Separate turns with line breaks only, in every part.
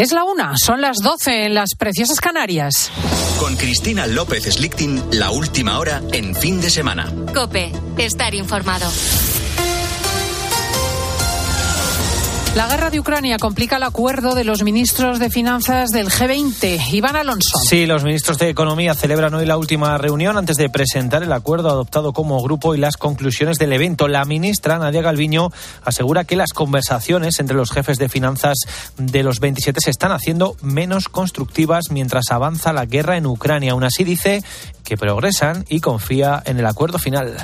Es la una, son las doce en las preciosas Canarias.
Con Cristina López Slichting, la última hora en fin de semana.
Cope, estar informado.
La guerra de Ucrania complica el acuerdo de los ministros de Finanzas del G20. Iván Alonso.
Sí, los ministros de Economía celebran hoy la última reunión antes de presentar el acuerdo adoptado como grupo y las conclusiones del evento. La ministra Nadia Galviño asegura que las conversaciones entre los jefes de finanzas de los 27 se están haciendo menos constructivas mientras avanza la guerra en Ucrania. Aún así dice que progresan y confía en el acuerdo final.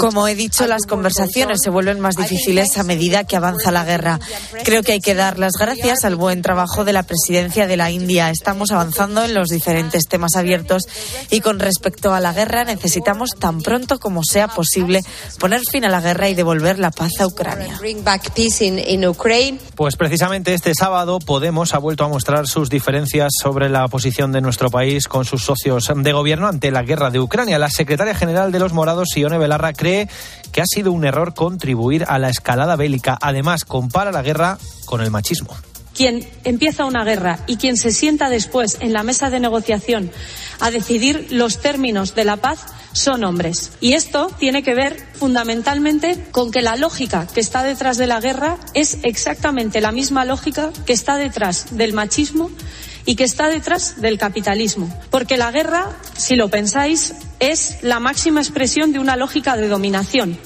Como he dicho, las conversaciones se vuelven más difíciles a medida que avanza la guerra. Creo que hay que dar las gracias al buen trabajo de la presidencia de la India. Estamos avanzando en los diferentes temas abiertos y con respecto a la guerra necesitamos tan pronto como sea posible poner fin a la guerra y devolver la paz a Ucrania.
Pues precisamente este sábado Podemos ha vuelto a mostrar sus diferencias sobre la posición de nuestro país con sus socios de gobierno ante la guerra de Ucrania. La secretaria general de los Morados, Sione Belarra, cree que ha sido un error contribuir a la escalada bélica. Además, compara la guerra con el machismo
quien empieza una guerra y quien se sienta después en la mesa de negociación a decidir los términos de la paz son hombres. Y esto tiene que ver fundamentalmente con que la lógica que está detrás de la guerra es exactamente la misma lógica que está detrás del machismo y que está detrás del capitalismo. Porque la guerra, si lo pensáis, es la máxima expresión de una lógica de dominación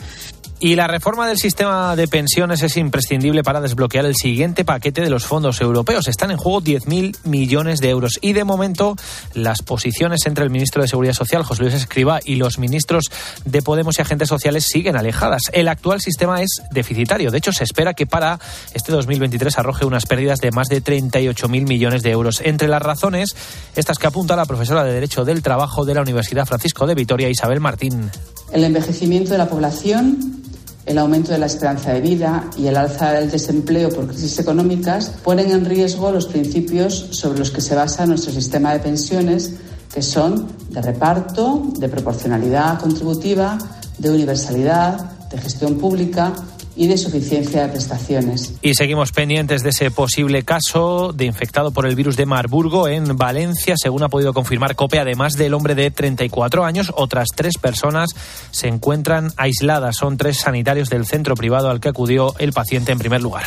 y la reforma del sistema de pensiones es imprescindible para desbloquear el siguiente paquete de los fondos europeos. Están en juego 10.000 millones de euros. Y de momento, las posiciones entre el ministro de Seguridad Social, José Luis Escriba, y los ministros de Podemos y agentes sociales siguen alejadas. El actual sistema es deficitario. De hecho, se espera que para este 2023 arroje unas pérdidas de más de 38.000 millones de euros. Entre las razones, estas que apunta la profesora de Derecho del Trabajo de la Universidad Francisco de Vitoria, Isabel Martín.
El envejecimiento de la población el aumento de la esperanza de vida y el alza del desempleo por crisis económicas ponen en riesgo los principios sobre los que se basa nuestro sistema de pensiones, que son de reparto, de proporcionalidad contributiva, de universalidad, de gestión pública y de suficiencia de prestaciones.
Y seguimos pendientes de ese posible caso de infectado por el virus de Marburgo en Valencia, según ha podido confirmar COPE. Además del hombre de 34 años, otras tres personas se encuentran aisladas. Son tres sanitarios del centro privado al que acudió el paciente en primer lugar.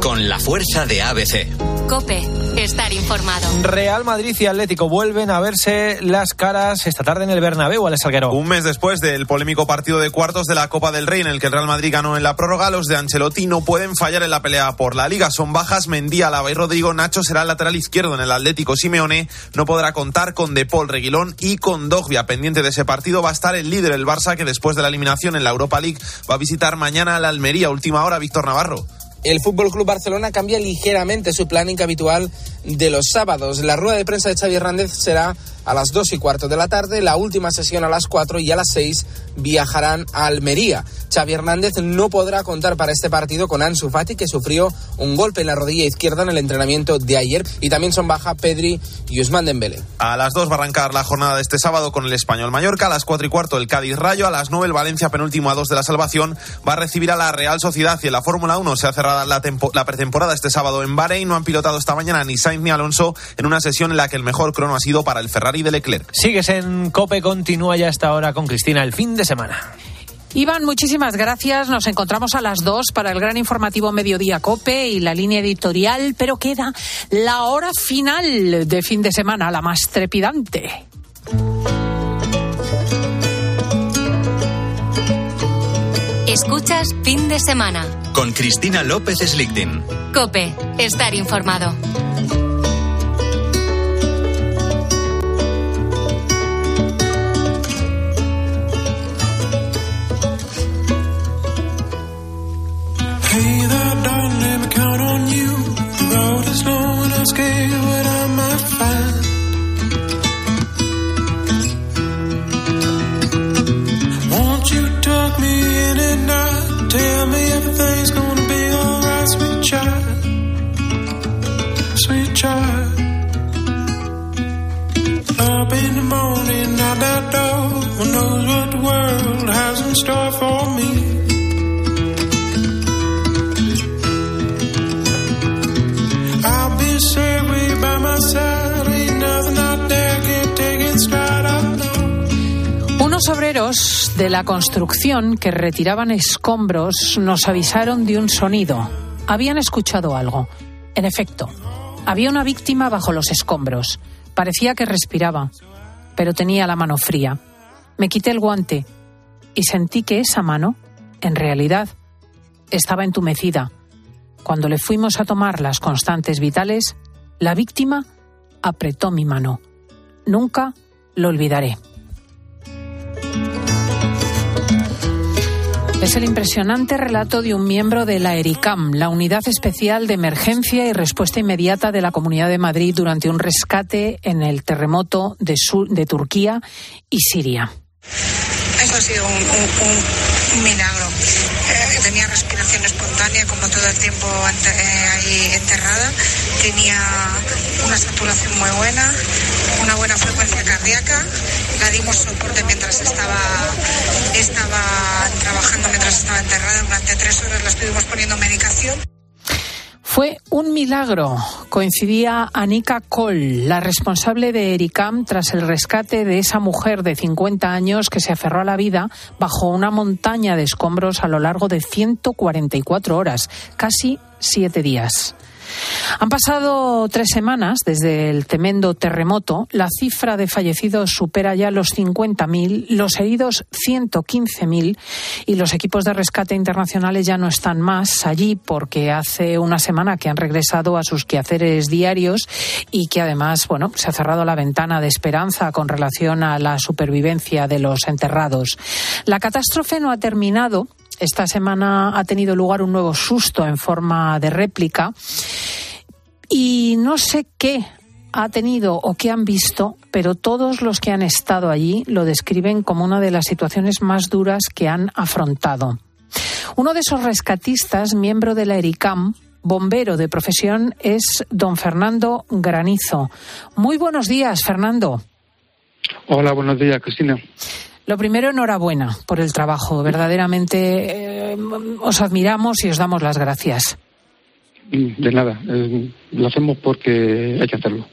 Con la fuerza de ABC.
COPE, estar informado.
Real Madrid y Atlético vuelven a verse las caras esta tarde en el Bernabéu, Alex Salguero.
Un mes después del polémico partido de cuartos de la Copa del Rey en el que el Real Madrid ganó en la prórroga, los de Ancelotti no pueden fallar en la pelea por la liga. Son bajas Mendía, Lava y Rodrigo. Nacho será el lateral izquierdo en el Atlético. Simeone no podrá contar con De Paul, Reguilón y con Dogbia. Pendiente de ese partido va a estar el líder, el Barça, que después de la eliminación en la Europa League va a visitar mañana la Almería. Última hora, Víctor Navarro.
El Fútbol Club Barcelona cambia ligeramente su planning habitual de los sábados. La rueda de prensa de Xavi Hernández será a las 2 y cuarto de la tarde, la última sesión a las 4 y a las 6 viajarán a Almería. Xavi Hernández no podrá contar para este partido con Ansu Fati, que sufrió un golpe en la rodilla izquierda en el entrenamiento de ayer, y también son baja Pedri y Usman Dembélé.
A las 2 va a arrancar la jornada de este sábado con el Español Mallorca, a las 4 y cuarto el Cádiz Rayo, a las 9 el Valencia penúltimo a 2 de la salvación va a recibir a la Real Sociedad y en la Fórmula 1 se ha cerrado la, pretemporada este sábado en Bahrein, no han pilotado esta mañana ni Sainz ni Alonso en una sesión en la que el mejor crono ha sido para el Ferrari de Leclerc.
Sigues en Cope, continúa ya esta hora con Cristina el fin de semana.
Iván, muchísimas gracias. Nos encontramos a las dos para el gran informativo Mediodía Cope y la línea editorial, pero queda la hora final de fin de semana, la más trepidante.
Escuchas fin de semana.
Con Cristina López Slichting.
Cope, estar informado.
Tell me everything's gonna be alright, sweet child. Sweet child. Up in the morning, out that door. Who knows what the world has in store for me? I'll be safe by my side.
Unos obreros de la construcción que retiraban escombros nos avisaron de un sonido. Habían escuchado algo. En efecto, había una víctima bajo los escombros. Parecía que respiraba, pero tenía la mano fría. Me quité el guante y sentí que esa mano, en realidad, estaba entumecida. Cuando le fuimos a tomar las constantes vitales, la víctima apretó mi mano. Nunca lo olvidaré. Es el impresionante relato de un miembro de la ERICAM, la Unidad Especial de Emergencia y Respuesta Inmediata de la Comunidad de Madrid durante un rescate en el terremoto de, Turquía y Siria.
Eso ha sido un, milagro. Eh, tenía respiración espontánea, como todo el tiempo eh, ahí enterrada. Tenía una saturación muy buena, una buena frecuencia cardíaca. La dimos soporte mientras estaba, estaba trabajando, mientras estaba enterrada. Durante tres horas la estuvimos poniendo medicación.
Fue un milagro. Coincidía Anika Kohl, la responsable de Ericam, tras el rescate de esa mujer de 50 años que se aferró a la vida bajo una montaña de escombros a lo largo de 144 horas, casi siete días. Han pasado tres semanas desde el tremendo terremoto. La cifra de fallecidos supera ya los 50.000, los heridos 115.000 y los equipos de rescate internacionales ya no están más allí porque hace una semana que han regresado a sus quehaceres diarios y que además, bueno, se ha cerrado la ventana de esperanza con relación a la supervivencia de los enterrados. La catástrofe no ha terminado. Esta semana ha tenido lugar un nuevo susto en forma de réplica y no sé qué ha tenido o qué han visto, pero todos los que han estado allí lo describen como una de las situaciones más duras que han afrontado. Uno de esos rescatistas, miembro de la ERICAM, bombero de profesión, es don Fernando Granizo. Muy buenos días, Fernando.
Hola, buenos días, Cristina.
Lo primero, enhorabuena por el trabajo. Verdaderamente eh, os admiramos y os damos las gracias.
De nada, eh, lo hacemos porque hay que hacerlo.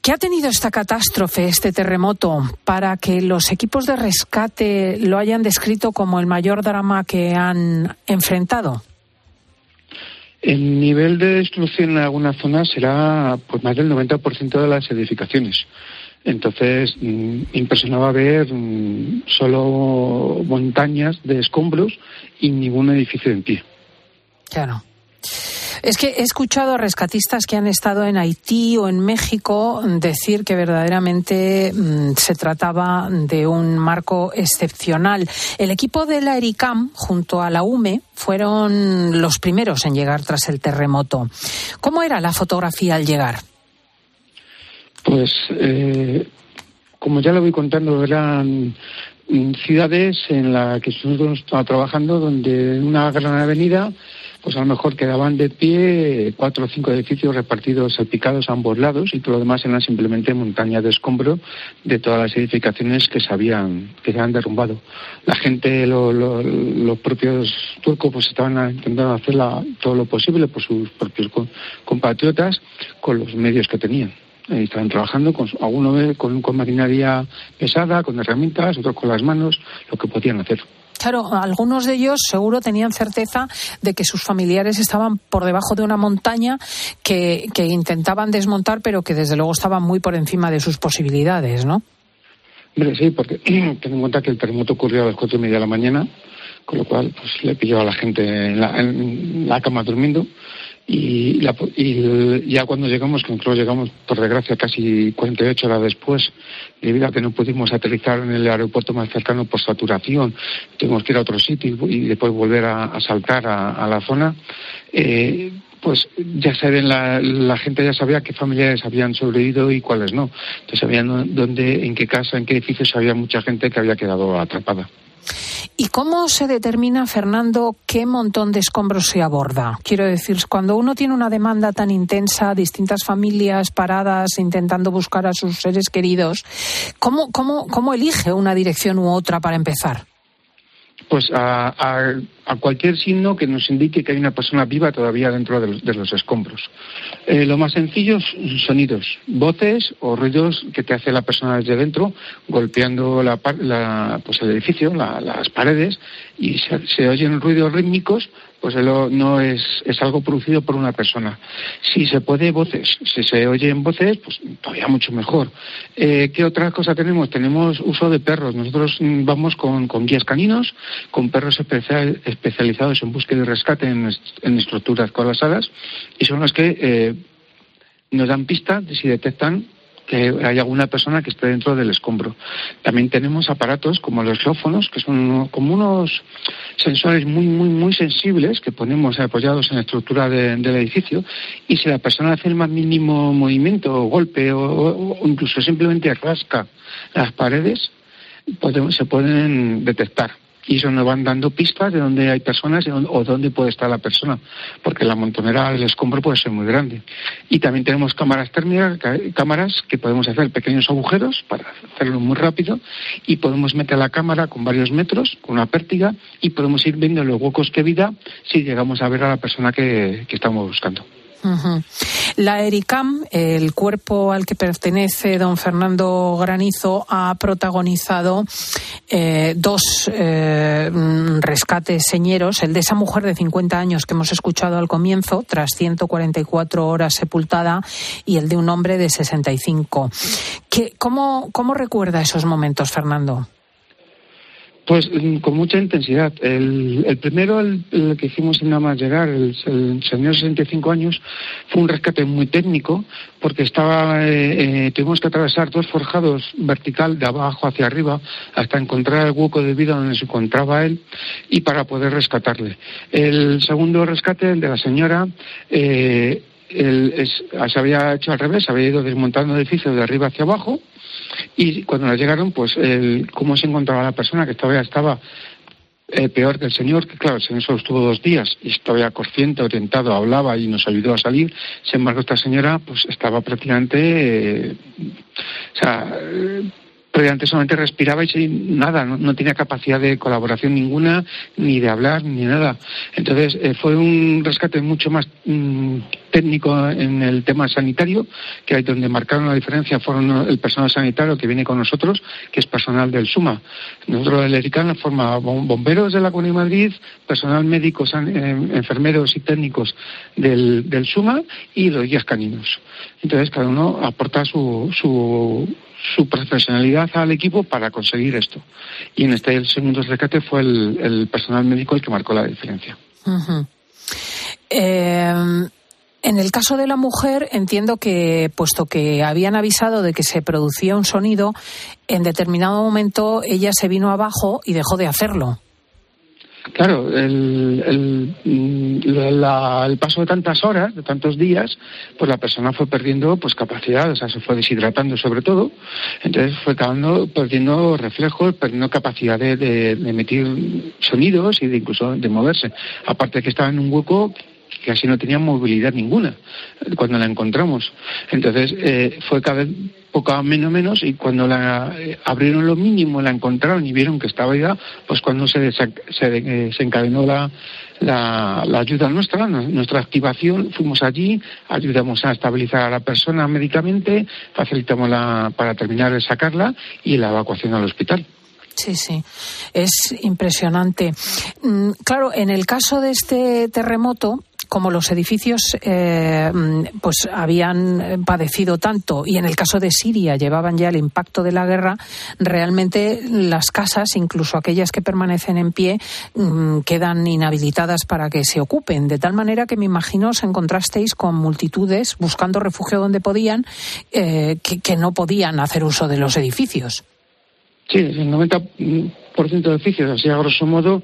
¿Qué ha tenido esta catástrofe, este terremoto, para que los equipos de rescate lo hayan descrito como el mayor drama que han enfrentado?
El nivel de destrucción en algunas zonas será pues, más del 90% de las edificaciones. Entonces, mm, impresionaba ver mm, solo montañas de escombros y ningún edificio en pie.
Claro. Es que he escuchado a rescatistas que han estado en Haití o en México decir que verdaderamente mm, se trataba de un marco excepcional. El equipo de la ERICAM junto a la UME fueron los primeros en llegar tras el terremoto. ¿Cómo era la fotografía al llegar?
Pues, eh, como ya lo voy contando, eran ciudades en las que nosotros estábamos trabajando, donde en una gran avenida, pues a lo mejor quedaban de pie cuatro o cinco edificios repartidos, salpicados a ambos lados, y todo lo demás eran simplemente montañas de escombro de todas las edificaciones que se habían, que se habían derrumbado. La gente, lo- lo- los propios turcos, pues estaban intentando hacer la- todo lo posible por sus propios co- compatriotas con los medios que tenían. Eh, estaban trabajando con algunos con, con maquinaria pesada, con herramientas, otros con las manos, lo que podían hacer.
Claro, algunos de ellos seguro tenían certeza de que sus familiares estaban por debajo de una montaña que, que intentaban desmontar, pero que desde luego estaban muy por encima de sus posibilidades, ¿no?
Hombre, sí, porque ten en cuenta que el terremoto ocurrió a las cuatro y media de la mañana, con lo cual pues le pilló a la gente en la, en la cama durmiendo y, la- y ya cuando llegamos, que nosotros llegamos por desgracia casi 48 horas después, debido a que no pudimos aterrizar en el aeropuerto más cercano por saturación, tuvimos que ir a otro sitio y, después volver a, saltar a, a la zona, eh, pues ya saben, la, la gente ya sabía qué familiares habían sobrevivido y cuáles no. Entonces sabían dónde, en qué casa, en qué edificios había mucha gente que había quedado atrapada.
¿Y cómo se determina, Fernando, qué montón de escombros se aborda? Quiero decir, cuando uno tiene una demanda tan intensa, distintas familias paradas intentando buscar a sus seres queridos, ¿cómo, cómo, cómo elige una dirección u otra para empezar?
Pues a, a, cualquier signo que nos indique que hay una persona viva todavía dentro de los, de los escombros. Eh, lo más sencillo sonidos, voces o ruidos que te hace la persona desde dentro, golpeando la, la, pues el edificio, la, las paredes, y se, se oyen ruidos rítmicos pues no es, es algo producido por una persona. Si se puede voces, si se oyen voces, pues todavía mucho mejor. Eh, ¿Qué otra cosa tenemos? Tenemos uso de perros. Nosotros mm, vamos con, con guías caninos, con perros especial, especializados en búsqueda y rescate en, en estructuras colapsadas y son los que eh, nos dan pista de si detectan que hay alguna persona que esté dentro del escombro. También tenemos aparatos como los geófonos, que son como unos sensores muy, muy, muy sensibles que ponemos apoyados en la estructura de, del edificio y si la persona hace el más mínimo movimiento o golpe o, incluso simplemente rasca las paredes, se pueden detectar y eso nos van dando pistas de dónde hay personas o dónde puede estar la persona, porque la montonera del escombro puede ser muy grande. Y también tenemos cámaras térmicas, cámaras que podemos hacer pequeños agujeros para hacerlo muy rápido y podemos meter la cámara con varios metros, con una pértiga y podemos ir viendo los huecos que vida si llegamos a ver a la persona que, estamos buscando.
La ERICAM, el cuerpo al que pertenece don Fernando Granizo, ha protagonizado eh, dos eh, rescates señeros, el de esa mujer de 50 años que hemos escuchado al comienzo, tras 144 horas sepultada, y el de un hombre de 65. ¿Qué, cómo, ¿Cómo recuerda esos momentos, Fernando?
Pues con mucha intensidad. El, primero, el, el, que hicimos en nada más llegar, el, el señor 65 años, fue un rescate muy técnico porque estaba, eh, eh, tuvimos que atravesar dos forjados vertical de abajo hacia arriba hasta encontrar el hueco de vida donde se encontraba él y para poder rescatarle. El segundo rescate, el de la señora, eh, el, es, se había hecho al revés, había ido desmontando el edificio de arriba hacia abajo y cuando nos llegaron, pues el, cómo se encontraba la persona que todavía estaba eh, peor que el señor, que claro, el señor solo estuvo dos días y estaba consciente, orientado, hablaba y nos ayudó a salir. Sin embargo, esta señora pues estaba prácticamente, eh, o sea, prácticamente solamente respiraba y nada, no, no, tenía capacidad de colaboración ninguna, ni de hablar, ni nada. Entonces eh, fue un rescate mucho más mmm, técnico en el tema sanitario, que hay donde marcaron la diferencia fueron el personal sanitario que viene con nosotros, que es personal del SUMA. Nosotros el ERICAN forma bomberos de la Comunidad de Madrid, personal médico, eh, enfermeros y técnicos del, del SUMA y los guías caninos. Entonces cada uno aporta su, su su profesionalidad al equipo para conseguir esto. Y en este segundo rescate fue el, el personal médico el que marcó la diferencia.
Eh, en el caso de la mujer, entiendo que, puesto que habían avisado de que se producía un sonido, en determinado momento ella se vino abajo y dejó de hacerlo.
Claro, el, el, la, el, paso de tantas horas, de tantos días, pues la persona fue perdiendo pues capacidad, o sea, se fue deshidratando sobre todo, entonces fue acabando perdiendo reflejos, perdiendo capacidad de, de, de emitir sonidos y de incluso de moverse. Aparte que estaba en un hueco casi no tenía movilidad ninguna cuando la encontramos. Entonces eh, fue cada vez poco menos menos y cuando la eh, abrieron lo mínimo, la encontraron y vieron que estaba ya, pues cuando se, se, se, se encadenó la, la, la, ayuda nuestra, nuestra activación, fuimos allí, ayudamos a estabilizar a la persona médicamente, facilitamos la, para terminar de sacarla y la evacuación al hospital.
Sí, sí, es impresionante. Claro, en el caso de este terremoto, como los edificios eh, pues habían padecido tanto y en el caso de Siria llevaban ya el impacto de la guerra, realmente las casas, incluso aquellas que permanecen en pie, mmm, quedan inhabilitadas para que se ocupen. De tal manera que me imagino os encontrasteis con multitudes buscando refugio donde podían, eh, que, que no podían hacer uso de los edificios.
Sí, el 90% de edificios, así a grosso modo,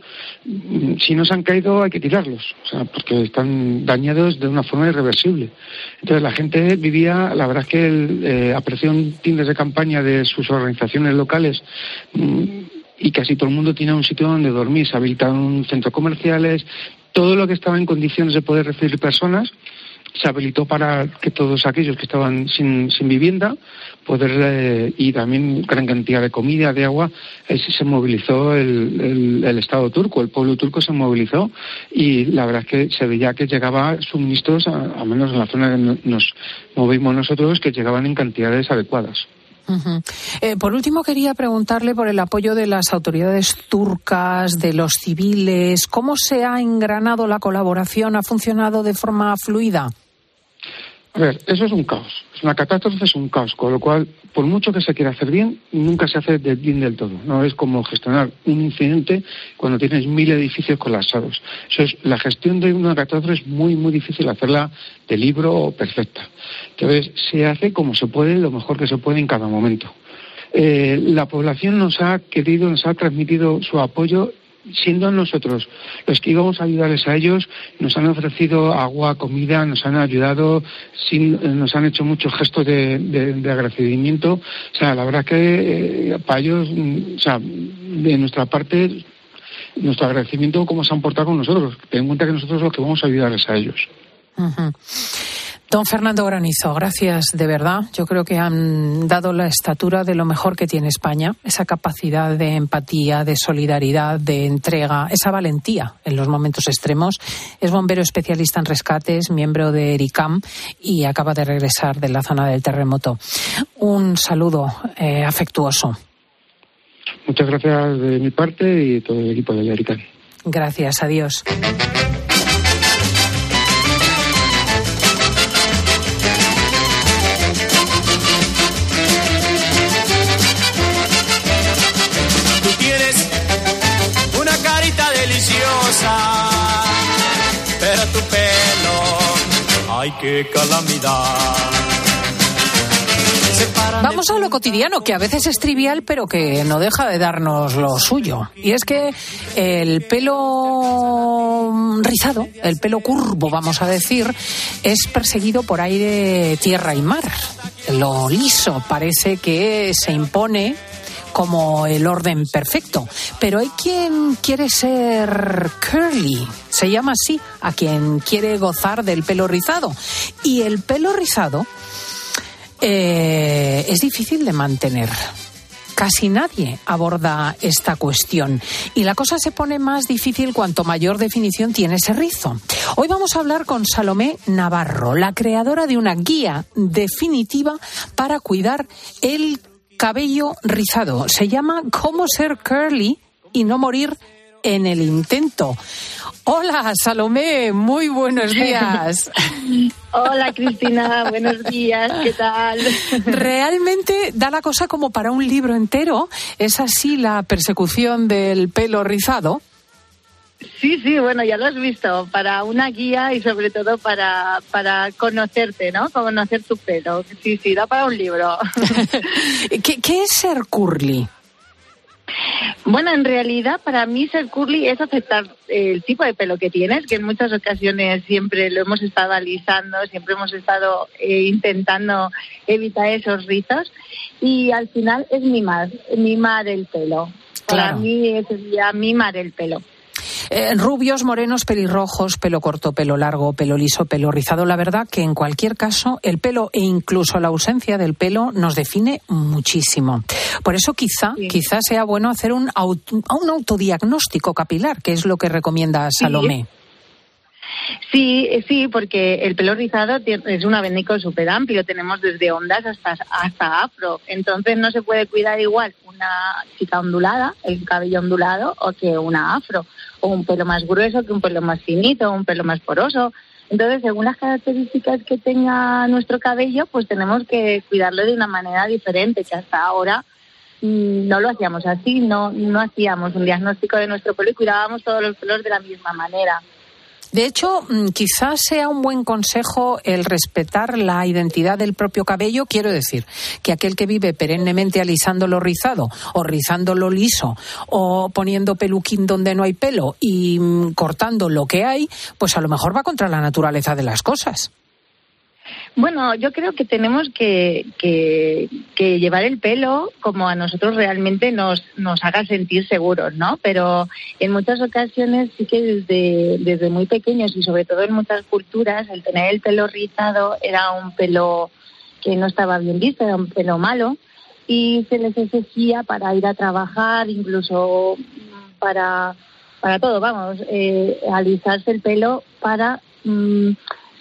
si no se han caído hay que tirarlos, o sea, porque están dañados de una forma irreversible. Entonces la gente vivía, la verdad es que el, eh, apreció tiendas de campaña de sus organizaciones locales mmm, y casi todo el mundo tiene un sitio donde dormir, se habilitaron centros comerciales, todo lo que estaba en condiciones de poder recibir personas se habilitó para que todos aquellos que estaban sin, sin vivienda poder eh, y también gran cantidad de comida, de agua, eh, se movilizó el, el, Estado turco, el pueblo turco se movilizó y la verdad es que se veía que llegaba suministros, a, menos en la zona que nos movimos nosotros, que llegaban en cantidades adecuadas.
Eh, por último, quería preguntarle por el apoyo de las autoridades turcas, de los civiles. ¿Cómo se ha engranado la colaboración? ¿Ha funcionado de forma fluida?
A ver, eso es un caos. Una catástrofe, es un caos. Con lo cual, por mucho que se quiera hacer bien, nunca se hace bien del todo. No es como gestionar un incidente cuando tienes mil edificios colapsados. Eso es, la gestión de una catástrofe es muy, muy difícil hacerla de libro o perfecta. Entonces, se hace como se puede, lo mejor que se puede en cada momento. Eh, la población nos ha querido, nos ha transmitido su apoyo siendo nosotros los que íbamos a ayudarles a ellos, nos han ofrecido agua, comida, nos han ayudado, nos han hecho muchos gestos de, agradecimiento. O sea, la verdad que eh, para ellos, mm, o sea, de nuestra parte, nuestro agradecimiento cómo se han portado con nosotros. Ten en cuenta que nosotros los que vamos a ayudarles a ellos.
Don Fernando Granizo, gracias de verdad. Yo creo que han dado la estatura de lo mejor que tiene España, esa capacidad de empatía, de solidaridad, de entrega, esa valentía en los momentos extremos. Es bombero especialista en rescates, miembro de ERICAM y acaba de regresar de la zona del terremoto. Un saludo eh, afectuoso.
Muchas gracias de mi parte y todo el equipo de ERICAM.
Gracias, adiós.
Pero tu pelo, ay, qué calamidad.
Vamos a lo cotidiano, que a veces es trivial, pero que no deja de darnos lo suyo. Y es que el pelo rizado, el pelo curvo, vamos a decir, es perseguido por aire, tierra y mar. Lo liso parece que se impone como el orden perfecto. Pero hay quien quiere ser curly, se llama así, a quien quiere gozar del pelo rizado. Y el pelo rizado eh, es difícil de mantener. Casi nadie aborda esta cuestión y la cosa se pone más difícil cuanto mayor definición tiene ese rizo. Hoy vamos a hablar con Salomé Navarro, la creadora de una guía definitiva para cuidar el cabello rizado. Se llama Cómo ser curly y no morir en el intento. Hola, Salomé, muy buenos días.
Hola, Cristina, buenos días, ¿qué tal?
Realmente da la cosa como para un libro entero. ¿Es así la persecución del pelo rizado?
Sí, sí, bueno, ya lo has visto, para una guía y sobre todo para, para conocerte, ¿no? Conocer tu pelo. Sí, sí, da para un libro.
¿Qué, ¿Qué, es ser curly?
Bueno, en realidad para mí ser curly es aceptar el tipo de pelo que tienes, que en muchas ocasiones siempre lo hemos estado alisando, siempre hemos estado eh, intentando evitar esos rizos y al final es mimar, mimar el pelo. Para mí sería mimar el pelo.
Eh, rubios, morenos, pelirrojos, pelo corto, pelo largo, pelo liso, pelo rizado. La verdad que en cualquier caso el pelo e incluso la ausencia del pelo nos define muchísimo. Por eso quizá, quizá sea bueno hacer un, un autodiagnóstico capilar, que es lo que recomienda Salomé.
Sí, eh, sí, porque el pelo rizado es un abanico súper amplio. Tenemos desde ondas hasta, hasta afro. Entonces no se puede cuidar igual una chica ondulada, el cabello ondulado, o que una afro. Un pelo más grueso, que un pelo más finito, un pelo más poroso. Entonces, según las características que tenga nuestro cabello, pues tenemos que cuidarlo de una manera diferente, que hasta ahora mm, no lo hacíamos así, no, no hacíamos un diagnóstico de nuestro pelo y cuidábamos todos los pelos de la misma manera.
De hecho, mm, quizás sea un buen consejo el respetar la identidad del propio cabello. Quiero decir, que aquel que vive perennemente alisándolo rizado o rizándolo liso o poniendo peluquín donde no hay pelo y mm, cortando lo que hay, pues a lo mejor va contra la naturaleza de las cosas.
Bueno, yo creo que tenemos que, llevar el pelo como a nosotros realmente nos, nos haga sentir seguros, ¿no? Pero en muchas ocasiones sí que desde, desde muy pequeños y sobre todo en muchas culturas el tener el pelo rizado era un pelo que no estaba bien visto, era un pelo malo y se les exigía para ir a trabajar, incluso para, para todo, vamos, eh, alisarse el pelo para... Mm,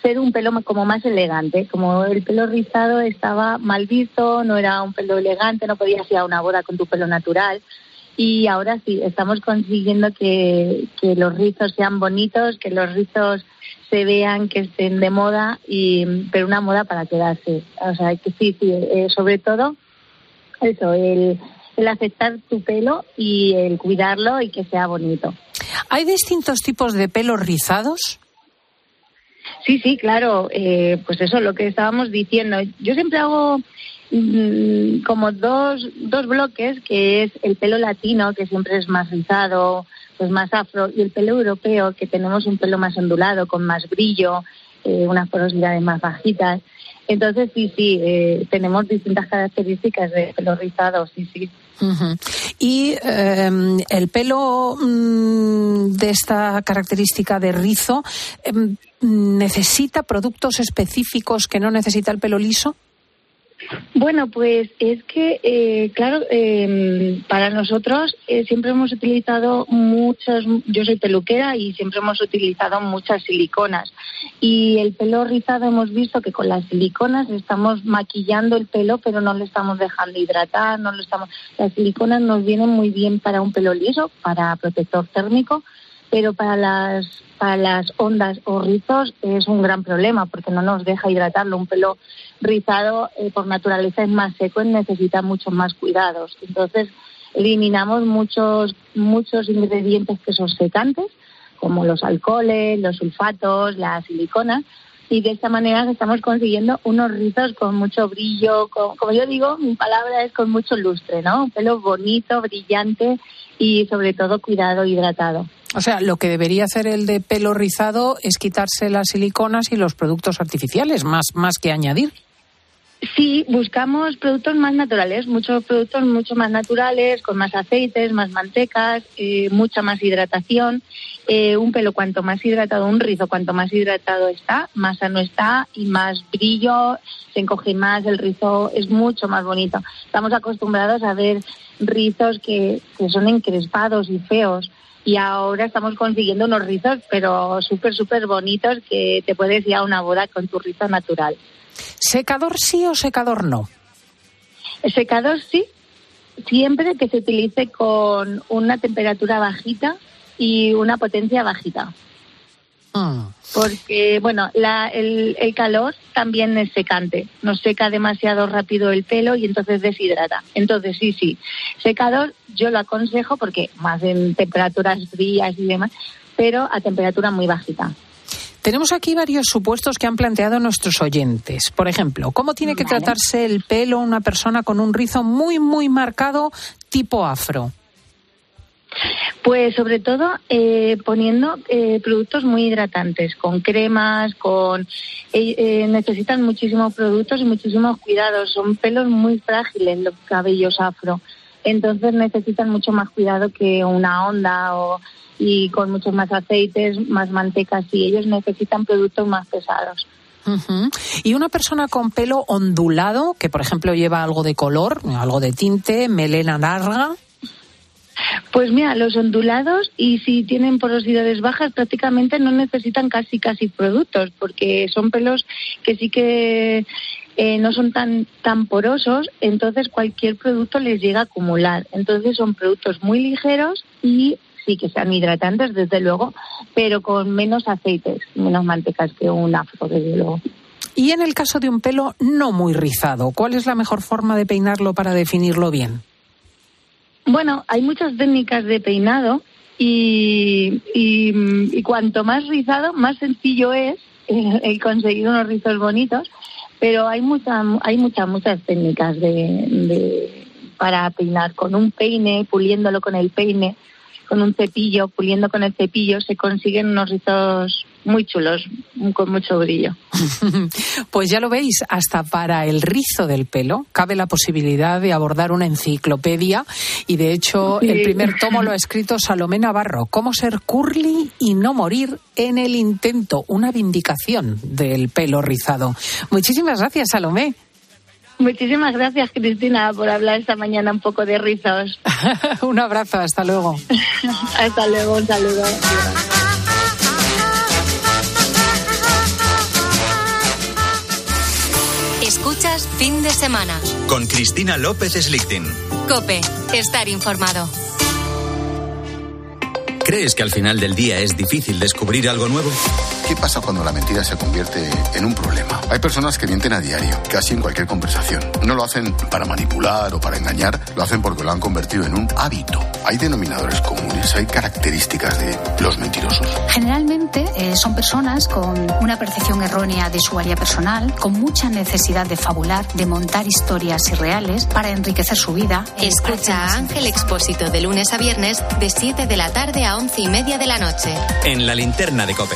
ser un pelo como más elegante. Como el pelo rizado estaba mal visto, no era un pelo elegante, no podías ir a una boda con tu pelo natural. Y ahora sí, estamos consiguiendo que, los rizos sean bonitos, que los rizos se vean, que estén de moda, y, pero una moda para quedarse. O sea, que sí, eh, sobre todo eso, el aceptar tu pelo y el cuidarlo y que sea bonito.
¿Hay distintos tipos de pelos rizados?
Sí, sí, claro. Eh, pues eso, lo que estábamos diciendo. Yo siempre hago mm, como dos, dos bloques, que es el pelo latino, que siempre es más rizado, pues más afro, y el pelo europeo, que tenemos un pelo más ondulado, con más brillo, eh, unas porosidades más bajitas. Entonces, sí, sí, eh, tenemos distintas características de pelo rizado, sí, sí.
Y em, el pelo mm, de esta característica de rizo em, necesita productos específicos que no necesita el pelo liso.
Bueno, pues es que, eh, claro, eh, para nosotros eh, siempre hemos utilizado muchas, yo soy peluquera y siempre hemos utilizado muchas siliconas. Y el pelo rizado hemos visto que con las siliconas estamos maquillando el pelo, pero no le estamos dejando hidratar, no lo estamos. Las siliconas nos vienen muy bien para un pelo liso, para protector térmico, pero para las para las ondas o rizos es un gran problema porque no nos deja hidratarlo. Un pelo rizado eh, por naturaleza es más seco y necesita muchos más cuidados. Entonces eliminamos muchos muchos ingredientes que son secantes como los alcoholes, los sulfatos, la silicona y de esta manera estamos consiguiendo unos rizos con mucho brillo, como yo digo, mi palabra es con mucho lustre, ¿no? Un pelo bonito, brillante y sobre todo cuidado, hidratado.
O sea, lo que debería hacer el de pelo rizado es quitarse las siliconas y los productos artificiales, más, más que añadir.
Sí, buscamos productos más naturales, muchos productos mucho más naturales, con más aceites, más mantecas, eh, mucha más hidratación. Eh, un pelo cuanto más hidratado, un rizo cuanto más hidratado está, más sano está y más brillo, se encoge más, el rizo es mucho más bonito. Estamos acostumbrados a ver rizos que, que son encrespados y feos y ahora estamos consiguiendo unos rizos, pero súper, súper bonitos que te puedes ir a una boda con tu rizo natural.
¿Secador sí o secador no?
El secador sí, siempre que se utilice con una temperatura bajita y una potencia bajita.
Ah.
Porque, bueno, la, el, el, calor también es secante. Nos seca demasiado rápido el pelo y entonces deshidrata. Entonces, sí, sí. Secador yo lo aconsejo porque más en temperaturas frías y demás, pero a temperatura muy bajita.
Tenemos aquí varios supuestos que han planteado nuestros oyentes. Por ejemplo, ¿cómo tiene que vale. tratarse el pelo una persona con un rizo muy, muy marcado tipo afro?
Pues sobre todo eh, poniendo eh, productos muy hidratantes, con cremas, con eh, necesitan muchísimos productos y muchísimos cuidados. Son pelos muy frágiles los cabellos afro, entonces necesitan mucho más cuidado que una onda o y con muchos más aceites, más mantecas y ellos necesitan productos más pesados.
Uh -huh. Y una persona con pelo ondulado, que por ejemplo lleva algo de color, algo de tinte, melena larga.
Pues mira, los ondulados y si tienen porosidades bajas prácticamente no necesitan casi casi productos porque son pelos que sí que eh, no son tan tan porosos, entonces cualquier producto les llega a acumular. Entonces son productos muy ligeros y sí que sean hidratantes desde luego, pero con menos aceites, menos mantecas que un afro desde luego.
Y en el caso de un pelo no muy rizado, ¿cuál es la mejor forma de peinarlo para definirlo bien?
Bueno, hay muchas técnicas de peinado y, y, y cuanto más rizado, más sencillo es el, el, conseguir unos rizos bonitos, pero hay muchas, hay muchas, muchas técnicas de, de, para peinar. Con un peine, puliéndolo con el peine, con un cepillo, puliendo con el cepillo, se consiguen unos rizos muy chulos, con mucho brillo.
Pues ya lo veis, hasta para el rizo del pelo cabe la posibilidad de abordar una enciclopedia y de hecho
Sí.
el primer tomo lo ha escrito Salomé Navarro, Cómo ser curly y no morir en el intento, una vindicación del pelo rizado. Muchísimas gracias, Salomé.
Muchísimas gracias, Cristina, por hablar esta mañana un poco de rizos.
un abrazo, hasta luego.
Hasta luego, un saludo.
Escuchas fin de semana.
Con Cristina López Slichting.
Cope, estar informado.
¿Crees que al final del día es difícil descubrir algo nuevo?
¿Qué pasa cuando la mentira se convierte en un problema? Hay personas que mienten a diario, casi en cualquier conversación. No lo hacen para manipular o para engañar, lo hacen porque lo han convertido en un hábito. Hay denominadores comunes, hay características de los mentirosos.
Generalmente eh, son personas con una percepción errónea de su área personal, con mucha necesidad de fabular, de montar historias irreales para enriquecer su vida.
Escucha a Ángel Expósito de lunes a viernes de 7 de la tarde a 11 y media de la noche.
En la linterna de Cope.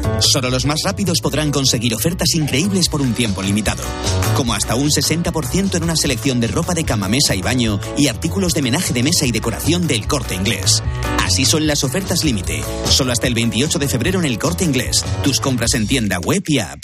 Solo los más rápidos podrán conseguir ofertas increíbles por un tiempo limitado. Como hasta un 60% en una selección de ropa de cama, mesa y baño y artículos de menaje de mesa y decoración del corte inglés. Así son las ofertas límite. Solo hasta el 28 de febrero en el corte inglés. Tus compras en tienda web y app.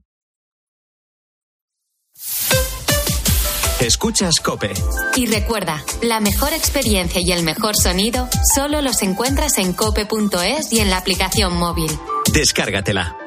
Escuchas Cope.
Y recuerda, la mejor experiencia y el mejor sonido solo los encuentras en cope.es y en la aplicación móvil.
Descárgatela.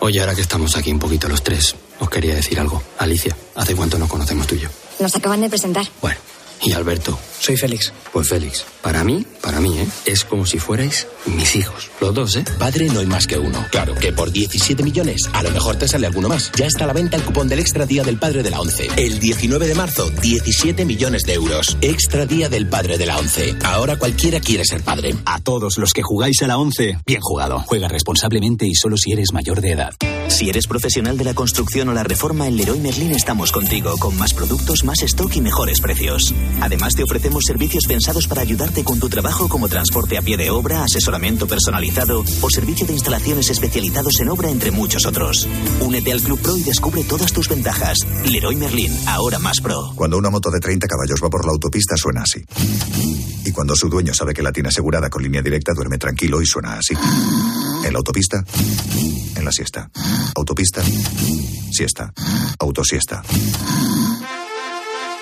Oye, ahora que estamos aquí un poquito los tres, os quería decir algo. Alicia, ¿hace cuánto nos conocemos tú y yo?
Nos acaban de presentar.
Bueno, y Alberto. Soy Félix. Pues Félix, para mí, para mí, ¿eh? Es como si fuerais mis hijos. Los dos, ¿eh?
Padre no hay más que uno. Claro que por 17 millones, a lo mejor te sale alguno más. Ya está a la venta el cupón del Extra Día del Padre de la ONCE. El 19 de marzo, 17 millones de euros. Extra Día del Padre de la ONCE. Ahora cualquiera quiere ser padre.
A todos los que jugáis a la 11, bien jugado. Juega responsablemente y solo si eres mayor de edad.
Si eres profesional de la construcción o la reforma, en Leroy Merlin estamos contigo, con más productos, más stock y mejores precios. Además, te ofrecemos servicios pensados para ayudarte con tu trabajo como transporte a pie de obra, asesoramiento personalizado o servicio de instalaciones especializados en obra, entre muchos otros. Únete al Club Pro y descubre todas tus ventajas. Leroy Merlin, ahora más pro.
Cuando una moto de 30 caballos va por la autopista suena así. Y cuando su dueño sabe que la tiene asegurada con línea directa duerme tranquilo y suena así. En la autopista, en la siesta. Autopista, siesta. Autosiesta.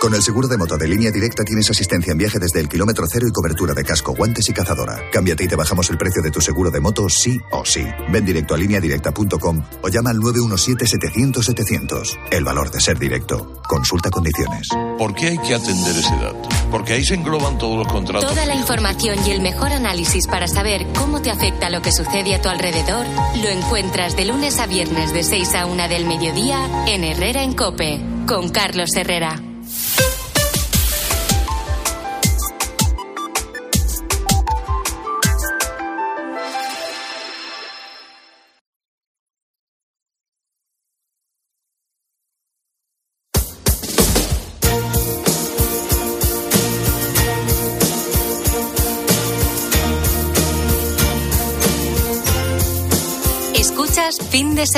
Con el seguro de moto de línea directa tienes asistencia en viaje desde el kilómetro cero y cobertura de casco, guantes y cazadora. Cámbiate y te bajamos el precio de tu seguro de moto sí o sí. Ven directo a lineadirecta.com o llama al 917-700-700. El valor de ser directo. Consulta condiciones.
¿Por qué hay que atender ese dato? Porque ahí se engloban todos los contratos.
Toda la información y el mejor análisis para saber cómo te afecta lo que sucede a tu alrededor lo encuentras de lunes a viernes de 6 a 1 del mediodía en Herrera en Cope con Carlos Herrera.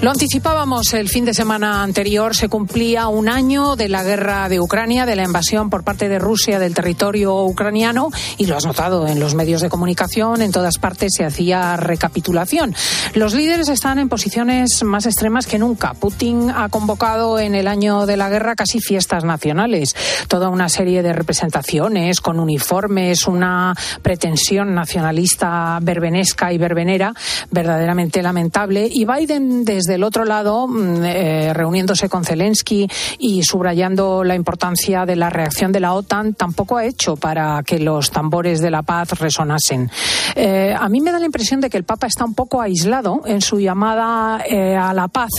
Lo anticipábamos el fin de semana anterior, se cumplía un año de la guerra de Ucrania, de la invasión por parte de Rusia del territorio ucraniano, y lo has notado en los medios de comunicación, en todas partes se hacía recapitulación. Los líderes están en posiciones más extremas que nunca. Putin ha convocado en el año de la guerra casi fiestas nacionales, toda una serie de representaciones con uniformes, una pretensión nacionalista verbenesca y verbenera verdaderamente lamentable. Y Biden desde del otro lado, mm, eh, reuniéndose con Zelensky y subrayando la importancia de la reacción de la OTAN, tampoco ha hecho para que los tambores de la paz resonasen. Eh, a mí me da la impresión de que el Papa está un poco aislado en su llamada eh, a la paz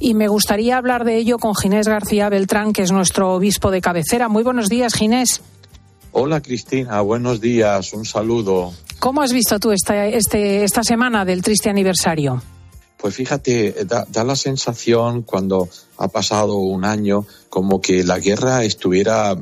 y me gustaría hablar de ello con Ginés García Beltrán, que es nuestro obispo de cabecera. Muy buenos días, Ginés.
Hola Cristina, buenos días, un saludo.
¿Cómo has visto tú esta, este, esta semana del triste aniversario?
Pues fíjate, da, la sensación cuando ha pasado un año como que la guerra estuviera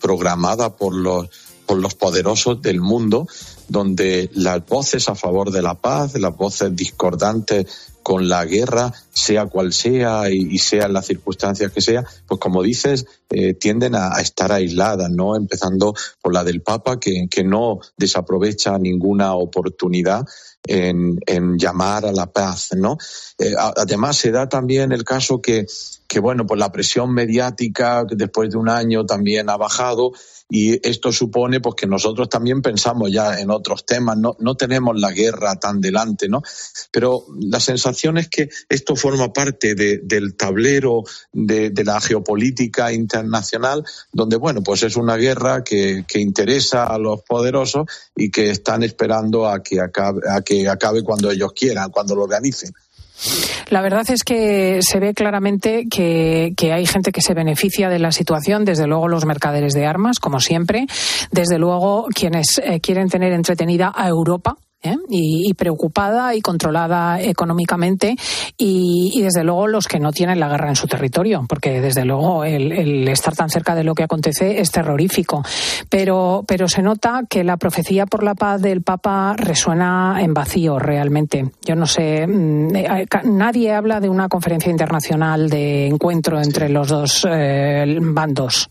programada por los, por los poderosos del mundo, donde las voces a favor de la paz, las voces discordantes con la guerra, sea cual sea y, sean las circunstancias que sea, pues como dices, eh, tienden a, estar aisladas, ¿no? Empezando por la del Papa, que, que no desaprovecha ninguna oportunidad en, llamar a la paz, ¿no? Eh, además, se da también el caso que, que, bueno, pues la presión mediática después de un año también ha bajado y esto supone pues que nosotros también pensamos ya en otros temas, no, no tenemos la guerra tan delante, ¿no? Pero la sensación es que esto forma parte del tablero de, la geopolítica internacional, donde, bueno, pues es una guerra que, que interesa a los poderosos y que están esperando a que acabe, a que acabe cuando ellos quieran, cuando lo organicen.
La verdad es que se ve claramente que, hay gente que se beneficia de la situación, desde luego los mercaderes de armas, como siempre, desde luego quienes eh, quieren tener entretenida a Europa ¿eh? y, preocupada y controlada económicamente y, desde luego los que no tienen la guerra en su territorio, porque desde luego el, estar tan cerca de lo que acontece es terrorífico. Pero, pero se nota que la profecía por la paz del Papa resuena en vacío realmente. Yo no sé, mm, eh, nadie habla de una conferencia internacional de encuentro entre los dos eh, bandos.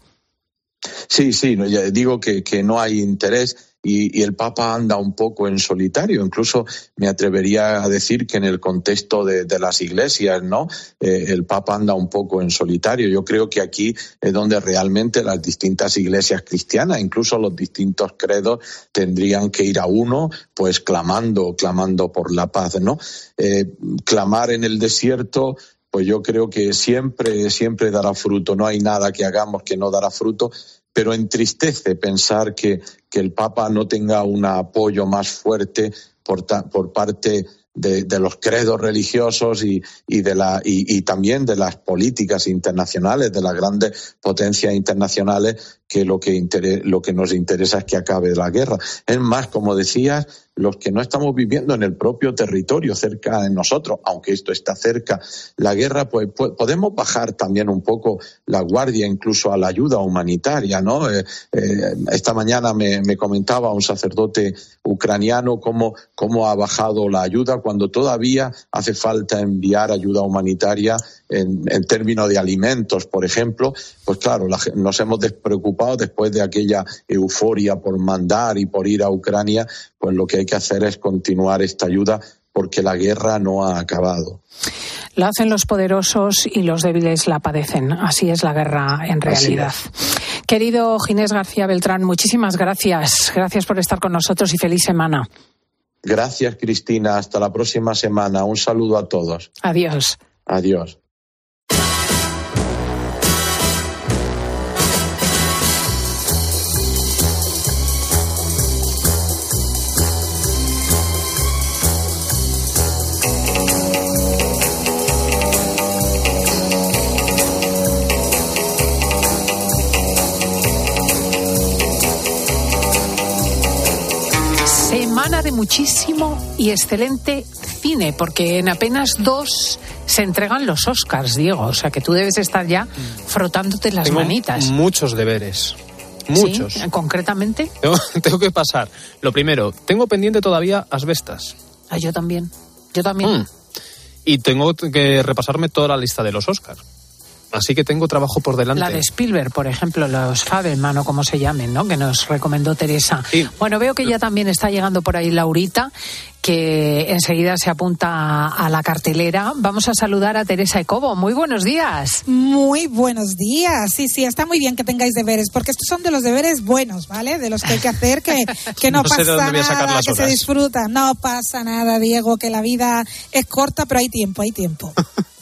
Sí, sí, digo que, que no hay interés y, el Papa anda un poco en solitario. Incluso me atrevería a decir que en el contexto de, las iglesias, ¿no? Eh, el Papa anda un poco en solitario. Yo creo que aquí es donde realmente las distintas iglesias cristianas, incluso los distintos credos, tendrían que ir a uno, pues clamando, clamando por la paz, ¿no? Eh, clamar en el desierto pues yo creo que siempre, siempre dará fruto. No hay nada que hagamos que no dará fruto, pero entristece pensar que, que el Papa no tenga un apoyo más fuerte por, por parte de, los credos religiosos y, y, de la, y, también de las políticas internacionales, de las grandes potencias internacionales, que lo que, lo que nos interesa es que acabe la guerra. Es más, como decías, los que no estamos viviendo en el propio territorio cerca de nosotros, aunque esto está cerca, la guerra, pues, podemos bajar también un poco la guardia incluso a la ayuda humanitaria, ¿no? Eh, eh, esta mañana me, comentaba un sacerdote ucraniano cómo, cómo ha bajado la ayuda cuando todavía hace falta enviar ayuda humanitaria en, en términos de alimentos, por ejemplo, pues claro, nos hemos despreocupado después de aquella euforia por mandar y por ir a Ucrania, pues lo que hay que hacer es continuar esta ayuda porque la guerra no ha acabado.
Lo hacen los poderosos y los débiles la padecen. Así es la guerra en realidad. Querido Ginés García Beltrán, muchísimas gracias. Gracias por estar con nosotros y feliz semana.
Gracias, Cristina. Hasta la próxima semana. Un saludo a todos.
Adiós.
Adiós.
Muchísimo y excelente cine, porque en apenas dos se entregan los Oscars, Diego. O sea que tú debes estar ya frotándote las manitas.
Muchos deberes. Muchos.
¿Concretamente?
Tengo, que pasar. Lo primero, tengo pendiente todavía asbestas.
Ah, yo también. Yo también. Mm.
y tengo que repasarme toda la lista de los Oscars. Así que tengo trabajo por delante.
La de Spielberg, por ejemplo, los Fabelman o como se llamen, ¿no? Que nos recomendó Teresa. Bueno, veo que ya también está llegando por ahí Laurita, que enseguida se apunta a la cartelera. Vamos a saludar a Teresa Ecobo. Muy buenos días.
Muy buenos días. Sí, sí, está muy bien que tengáis deberes, porque estos son de los deberes buenos, ¿vale? De los que hay que hacer, que, que no,
No sé de
pasa
dónde voy a sacar
nada,
las
que se disfruta. No pasa nada, Diego, que la vida es corta, pero hay tiempo, hay tiempo.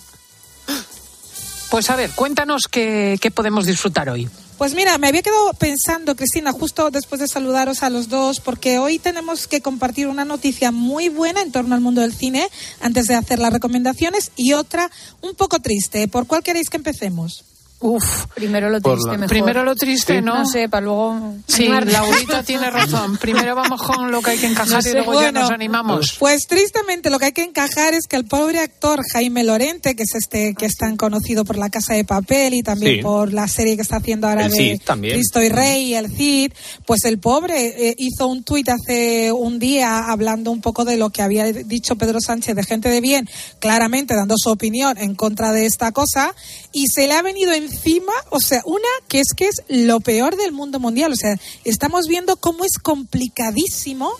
Pues a ver, cuéntanos qué, qué podemos disfrutar hoy.
Pues mira, me había quedado pensando, Cristina, justo después de saludaros a los dos, porque hoy tenemos que compartir una noticia muy buena en torno al mundo del cine antes de hacer las recomendaciones y otra un poco triste. ¿Por cuál queréis que empecemos?
Uf,
primero lo triste,
la-
mejor.
Primero lo triste, ¿no?
No sé, para luego.
Sí,
animarme.
Laurita tiene razón. Primero vamos con lo que hay que encajar
No sé,
y luego
bueno,
ya nos animamos.
Pues tristemente lo que hay que encajar es que el pobre actor Jaime Lorente, que es este que es tan conocido por La Casa de Papel y también
Sí.
por la serie que está haciendo ahora
El
de
Cid también.
Cristo y Rey y el Cid, pues el pobre eh, hizo un tuit hace un día hablando un poco de lo que había dicho Pedro Sánchez de gente de bien, claramente dando su opinión en contra de esta cosa y se le ha venido encima, o sea, una que es que es lo peor del mundo mundial, o sea, estamos viendo cómo es complicadísimo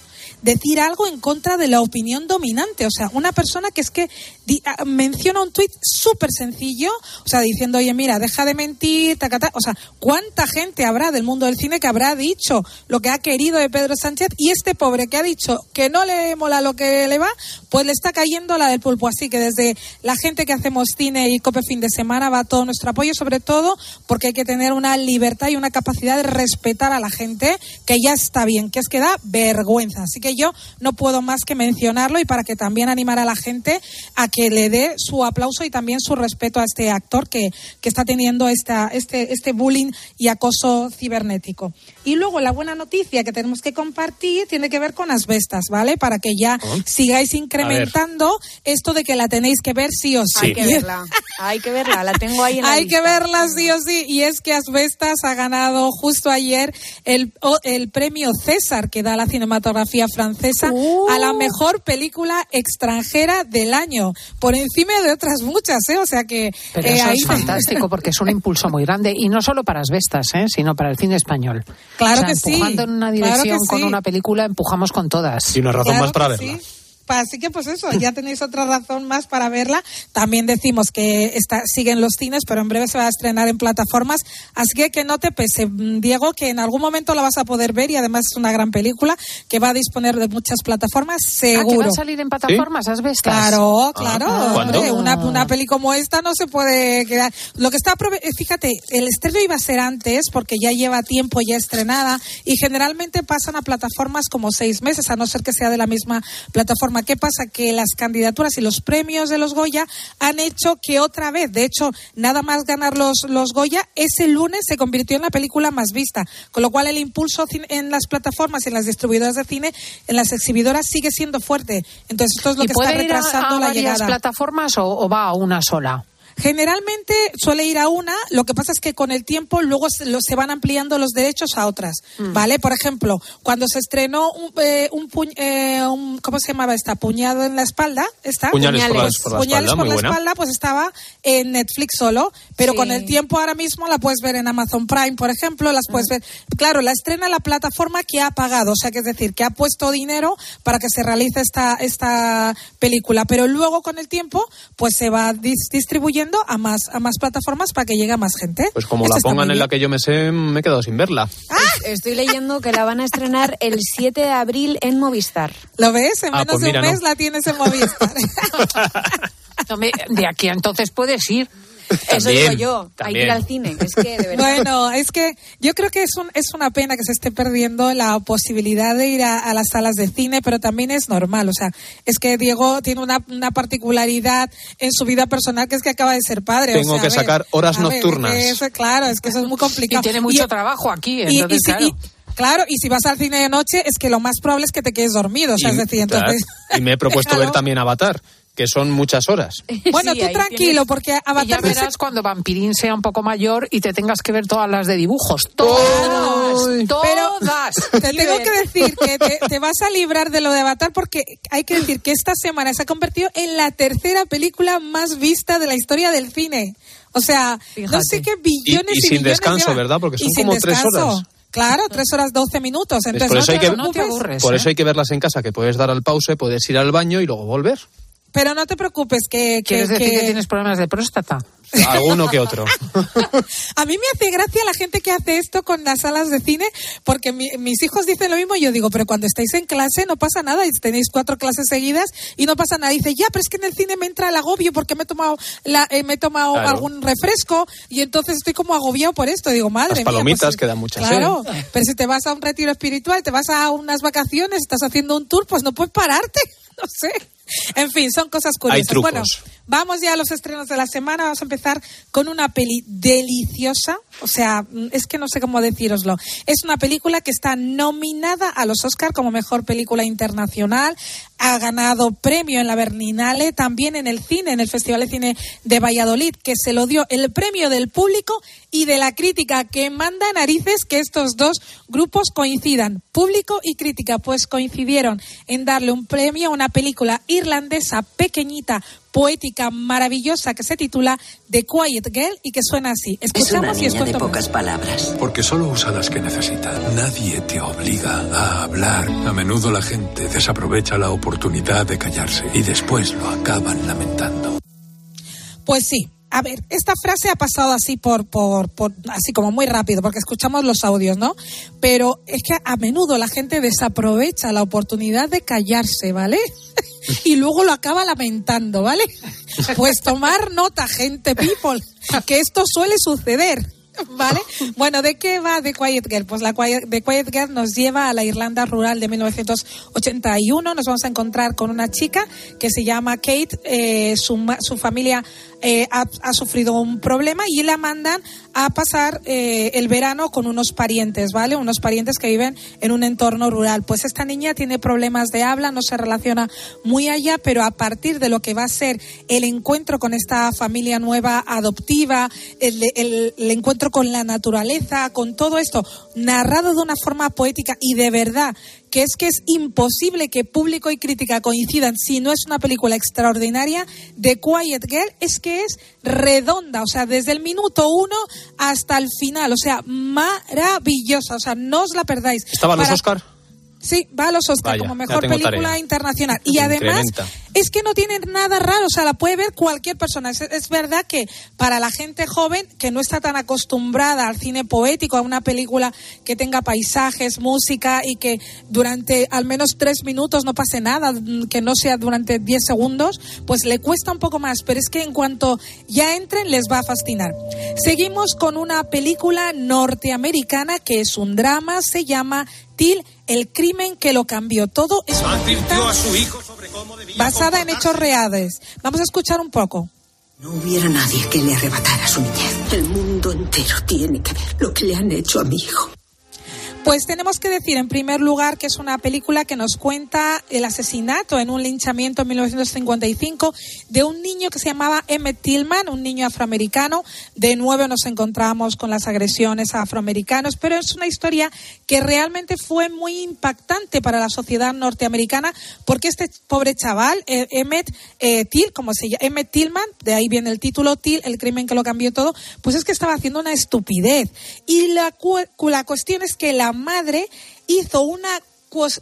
decir algo en contra de la opinión dominante. O sea, una persona que es que di- ah, menciona un tuit súper sencillo, o sea, diciendo, oye, mira, deja de mentir, ta, ta, ta. O sea, ¿cuánta gente habrá del mundo del cine que habrá dicho lo que ha querido de Pedro Sánchez? Y este pobre que ha dicho que no le mola lo que le va, pues le está cayendo la del pulpo. Así que desde la gente que hacemos cine y Cope fin de semana va todo nuestro apoyo, sobre todo porque hay que tener una libertad y una capacidad de respetar a la gente, que ya está bien, que es que da vergüenza. Así que yo no puedo más que mencionarlo y para que también animar a la gente a que le dé su aplauso y también su respeto a este actor que, que está teniendo esta, este, este bullying y acoso cibernético. Y luego la buena noticia que tenemos que compartir tiene que ver con asbestas, ¿vale? Para que ya sigáis incrementando esto de que la tenéis que ver sí o sí.
Hay que verla. Hay que verla. La tengo ahí en la
Hay
lista.
que verla sí o sí. Y es que Asbestas ha ganado justo ayer el, el premio César que da la cinematografía francesa a la mejor película extranjera del año. Por encima de otras muchas, ¿eh? O sea que.
Pero
eh,
eso
ahí
es fantástico porque es un impulso muy grande y no solo para Asbestas, ¿eh? sino para el cine español.
Claro
O sea,
que sí,
empujando en una
claro
dirección con
sí.
una película, empujamos con todas.
Y una razón
Claro
más para verla.
sí. Así que pues eso, ya tenéis otra razón más para verla. También decimos que está, siguen los cines, pero en breve se va a estrenar en plataformas. Así que que no te pese, mm, Diego, que en algún momento la vas a poder ver y además es una gran película que va a disponer de muchas plataformas,
Ah, que
seguro.
va a salir en plataformas, Asbestas.
Claro, claro.
Ah,
hombre,
¿cuándo?
una, una peli como esta no se puede quedar. Lo que está, eh, fíjate, el estreno iba a ser antes porque ya lleva tiempo ya estrenada y generalmente pasan a plataformas como seis meses, a no ser que sea de la misma plataforma. ¿Qué pasa? Que las candidaturas y los premios de los Goya han hecho que otra vez, de hecho, nada más ganar los, los Goya, ese lunes se convirtió en la película más vista. Con lo cual el impulso en las plataformas y en las distribuidoras de cine, en las exhibidoras, sigue siendo fuerte. Entonces esto es lo
¿Y
que está
ir a,
retrasando
a
la
varias
llegada.
plataformas o, o va a una sola?
Generalmente suele ir a una, lo que pasa es que con el tiempo luego se, lo- se van ampliando los derechos a otras,
Mm.
¿vale? Por ejemplo, cuando se estrenó un, eh, un, puñ- eh, un- ¿cómo se llamaba esta? Puñado en la espalda, ¿está?
Puñales por la-
Pues,
por la
Puñales
espalda,
por la espalda, pues estaba en Netflix solo, pero
Sí.
con el tiempo ahora mismo la puedes ver en Amazon Prime, por ejemplo, las
Mm.
puedes ver. Claro, la estrena la plataforma que ha pagado, o sea, que es decir, que ha puesto dinero para que se realice esta, esta película, pero luego con el tiempo, pues se va dis- a más, a más plataformas para que llegue a más gente.
Pues como
Esto
la pongan en la que yo me sé, me he quedado sin verla.
Estoy leyendo que la van a estrenar el 7 de abril en Movistar.
¿Lo ves? En
Ah,
menos
pues
de
mira,
un mes
no.
la tienes en Movistar.
No me- de aquí a entonces puedes ir.
Eso
También,
digo yo. Hay que ir
también.
al cine. Es que, de verdad.
Bueno, es que yo creo que es, un, es una pena que se esté perdiendo la posibilidad de ir a, a las salas de cine, pero también es normal. O sea, es que Diego tiene una, una particularidad en su vida personal que es que acaba de ser padre. o
Tengo
sea,
que
ver,
sacar horas
ver,
nocturnas.
es que eso, claro, es que eso es muy
Y
complicado.
tiene mucho trabajo aquí,
y- y
entonces,
si-
claro.
y- claro, y si vas al cine de noche, es que lo más probable es que te quedes dormido. O sea,
Y-
es decir, entonces.
y me he propuesto ver también Avatar, que son muchas horas.
Bueno,
Sí,
tú tranquilo, porque
Y ya
Avatar se
verás cuando Vampirín sea un poco mayor y te tengas que ver todas las de dibujos. Todas. todas.
Te tengo que decir que te, te vas a librar de lo de Avatar porque hay que decir que esta semana se ha convertido en la tercera película más vista de la historia del cine. O sea, no sé qué
Y,
billones
y
y,
sin
billones
descanso,
lleva.
¿verdad? Porque
Y
son
sin
como tres
descanso.
horas.
Claro, tres horas doce minutos. Entonces,
por eso, hay que,
no te preocupes.
por eso hay que verlas en casa, que puedes dar al pause, puedes ir al baño y luego volver.
Pero no te preocupes que... que,
¿Quieres decir
que-
que tienes problemas de próstata?
Alguno que otro.
A mí me hace gracia la gente que hace esto con las salas de cine, porque mi- mis hijos dicen lo mismo y yo digo, pero cuando estáis en clase no pasa nada y tenéis cuatro clases seguidas y no pasa nada. Y dice, ya, pero es que en el cine me entra el agobio porque me he tomado, la, eh, me he tomado
Claro.
algún refresco y entonces estoy como agobiado por esto. Digo, madre
Las
mía,
palomitas
pues,
que dan mucha
Claro,
sed.
pero si te vas a un retiro espiritual, te vas a unas vacaciones, estás haciendo un tour, pues no puedes pararte. No sé. En fin, son cosas curiosas. Bueno, vamos ya a los estrenos de la semana. Vamos a empezar con una peli deliciosa. O sea, es que no sé cómo decíroslo. Es una película que está nominada a los Oscar como mejor película internacional. Ha ganado premio en la Berlinale, también en el cine, en el Festival de Cine de Valladolid, que se lo dio el premio del público y de la crítica, que manda narices que estos dos grupos coincidan. Público y crítica, pues coincidieron en darle un premio a una película irlandesa pequeñita, poética, maravillosa, que se titula The Quiet Girl y que suena así.
Es una
Escuchamos y
niña de
escuchamos.
pocas palabras.
Porque solo usa las que necesita. Nadie te obliga a hablar. A menudo la gente desaprovecha la oportunidad de callarse y después lo acaban lamentando.
Pues sí. A ver, esta frase ha pasado así por, por, por, así como muy rápido, porque escuchamos los audios, ¿no? Pero es que a menudo la gente desaprovecha la oportunidad de callarse, ¿vale? Y luego lo acaba lamentando, ¿vale? Pues tomar nota, gente, people, que esto suele suceder. ¿Vale? Bueno, ¿de qué va The Quiet Girl? Pues la Quiet, The Quiet Girl nos lleva a la Irlanda rural de 1981. Nos vamos a encontrar con una chica que se llama Kate. eh, su, su familia eh, ha, sufrido un problema y la mandan a pasar eh, el verano con unos parientes, ¿vale? Unos parientes que viven en un entorno rural. Pues esta niña tiene problemas de habla, no se relaciona muy allá, pero a partir de lo que va a ser el encuentro con esta familia nueva adoptiva, el, el- el encuentro con la naturaleza, con todo esto, narrado de una forma poética y de verdad que es que es imposible que público y crítica coincidan si no es una película extraordinaria de Quiet Girl es que es redonda, o sea, desde el minuto uno hasta el final, o sea, maravillosa, o sea, no os la perdáis.
¿Estaban los
Para-
Oscar?
Sí, va a los Oscar
Vaya,
como mejor película
tarea.
internacional. Y además
Incrementa.
es que no tiene nada raro, o sea, la puede ver cualquier persona. Es, es verdad que para la gente joven que no está tan acostumbrada al cine poético, a una película que tenga paisajes, música y que durante al menos tres minutos no pase nada, que no sea durante diez segundos, pues le cuesta un poco más. Pero es que en cuanto ya entren les va a fascinar. Seguimos con una película norteamericana que es un drama, se llama El crimen que lo cambió todo. Es una
Advirtió a su hijo sobre cómo debía
basada en hechos reales. Vamos a escuchar un poco.
No hubiera nadie que le arrebatara su niñez. El mundo entero tiene que ver lo que le han hecho a mi hijo.
Pues tenemos que decir, en primer lugar, que es una película que nos cuenta el asesinato en un linchamiento en 1955 de un niño que se llamaba Emmett Tillman, un niño afroamericano. De nuevo nos encontramos con las agresiones a afroamericanos, pero es una historia que realmente fue muy impactante para la sociedad norteamericana porque este pobre chaval, eh, Emmett eh, Till, como se llama, Emmett Tillman, de ahí viene el título Till, el crimen que lo cambió todo, pues es que estaba haciendo una estupidez. Y la, cu- la cuestión es que la madre hizo una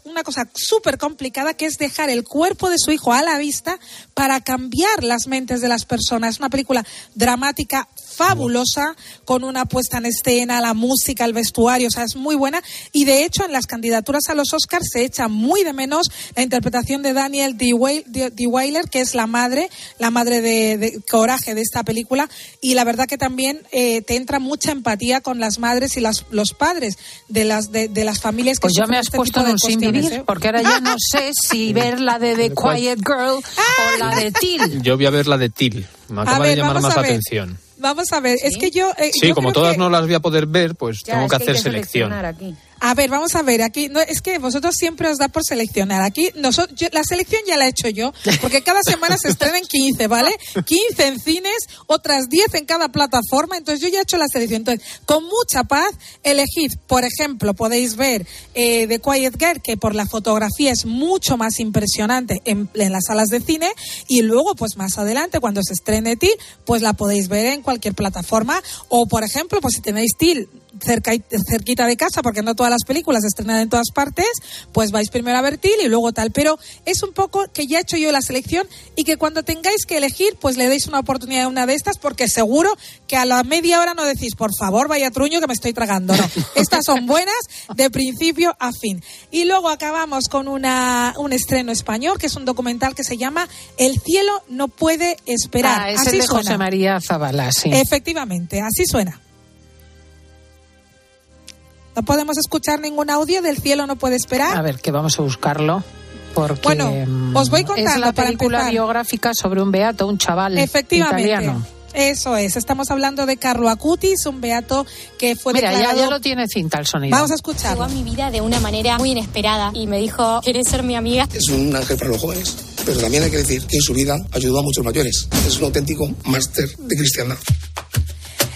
una cosa súper complicada que es dejar el cuerpo de su hijo a la vista para cambiar las mentes de las personas. Es una película dramática fabulosa, con una puesta en escena, la música, el vestuario, o sea, es muy buena. Y de hecho, en las candidaturas a los Oscars se echa muy de menos la interpretación de Daniel D. Weil- D- D. Weiler, que es la madre, la madre de, de coraje de esta película. Y la verdad que también eh, te entra mucha empatía con las madres y las, los padres de las, de, de las familias que
Pues ya me has
este
puesto en un sin
cuestiones,
vivir,
¿eh?
porque ahora ya no sé si ver la de The Quiet Girl o la de Till.
Yo voy a ver la de Till. Me acaba
ver,
de llamar más atención.
Vamos a ver, es que yo... eh,
Sí,
yo
como todas
que-
no las voy a poder ver, pues
Ya,
tengo
es
que
hay
hacer
que
selección.
aquí.
A ver, vamos a ver, aquí no, es que vosotros siempre os da por seleccionar. Aquí nosotros, yo- la selección ya la he hecho yo, porque cada semana se estrenan 15, ¿vale? 15 en cines, otras 10 en cada plataforma, entonces yo ya he hecho la selección. Entonces, con mucha paz, elegid, por ejemplo, podéis ver eh, The Quiet Girl, que por la fotografía es mucho más impresionante en, en las salas de cine, y luego, pues más adelante, cuando se estrene Til, pues la podéis ver en cualquier plataforma, o por ejemplo, pues si tenéis Til cerca, cerquita de casa, porque no todas las películas se estrenan en todas partes, pues vais primero a ver Til y luego tal. Pero es un poco que ya he hecho yo la selección y que cuando tengáis que elegir, pues le deis una oportunidad a una de estas, porque seguro que a la media hora no decís, por favor, vaya truño que me estoy tragando. No, estas son buenas de principio a fin. Y luego acabamos con una, un estreno español, que es un documental que se llama El cielo no puede esperar.
Ah, es
así
el de José. María Zabala, sí.
Efectivamente, así suena. No podemos escuchar ningún audio del cielo no puede esperar.
A ver, que vamos a buscarlo. Porque
Bueno,
mm,
os voy
es
contando
la
para
película
empezar.
biográfica sobre un beato, un chaval
Efectivamente.
italiano.
Eso es, estamos hablando de Carlo Acutis, un beato que fue
Mira, ya,
declarado...
ya lo tiene cinta el sonido.
Vamos a escuchar.
Llegó a mi vida de una manera muy inesperada y me dijo, ¿quieres ser mi amiga?
Es un ángel para los jóvenes, pero también hay que decir que en su vida ayudó a muchos mayores. Es un auténtico máster de cristiandad.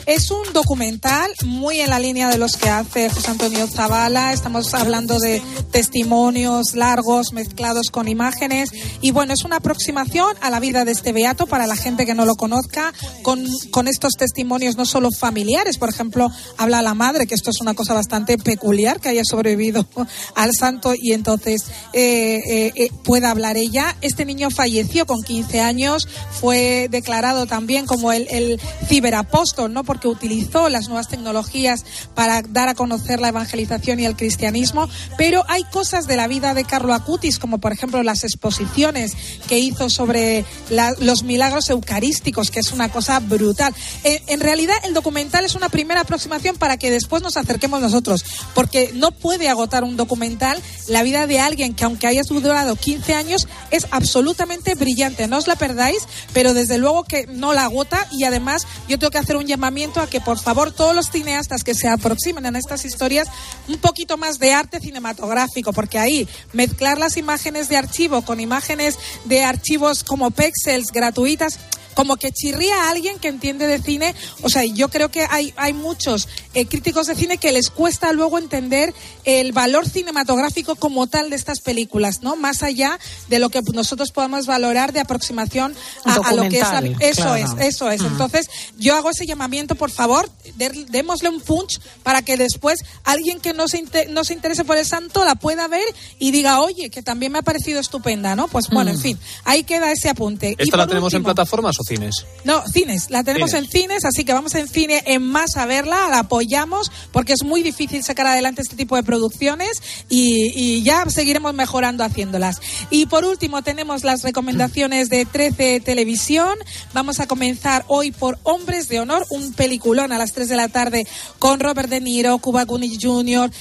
Es un documental muy en la línea de los que hace José Antonio Zavala. Estamos hablando de testimonios largos mezclados con imágenes. Y bueno, es una aproximación a la vida de este beato para la gente que no lo conozca, con, con estos testimonios no solo familiares. Por ejemplo, habla la madre, que esto es una cosa bastante peculiar que haya sobrevivido al santo y entonces eh, eh, eh, pueda hablar ella. Este niño falleció con 15 años, fue declarado también como el, el ciberapóstol, ¿no? Utilizó las nuevas tecnologías para dar a conocer la evangelización y el cristianismo. Pero hay cosas de la vida de Carlo Acutis, como por ejemplo las exposiciones que hizo sobre la- los milagros eucarísticos, que es una cosa brutal. En, en realidad, el documental es una primera aproximación para que después nos acerquemos nosotros, porque no puede agotar un documental la vida de alguien que, aunque haya durado 15 años, es absolutamente brillante. No os la perdáis, pero desde luego que no la agota y además yo tengo que hacer un llamamiento a que por favor todos los cineastas que se aproximen a estas historias un poquito más de arte cinematográfico, porque ahí mezclar las imágenes de archivo con imágenes de archivos como pixels gratuitas como que chirría a alguien que entiende de cine. O sea, yo creo que hay, hay muchos eh, críticos de cine que les cuesta luego entender el valor cinematográfico como tal de estas películas, ¿no? Más allá de lo que nosotros podamos valorar de aproximación a, a lo que es la, Eso
claro.
es, eso es. Entonces, yo hago ese llamamiento, por favor, de- démosle un punch para que después alguien que no se, inte- no se interese por el santo la pueda ver y diga, oye, que también me ha parecido estupenda, ¿no? Pues bueno,
Mm.
en fin, ahí queda ese apunte. Y
¿Esta la
por
tenemos en plataformas o cines?
no, cines. La tenemos
Cines.
en cines, así que vamos en cine en más a verla, la apoyamos, porque es muy difícil sacar adelante este tipo de producciones y, y ya seguiremos mejorando haciéndolas. Y por último tenemos las recomendaciones de 13 Televisión. Vamos a comenzar hoy por Hombres de Honor, un peliculón a las 3 de la tarde con Robert De Niro, Cuba Gooding Jr.,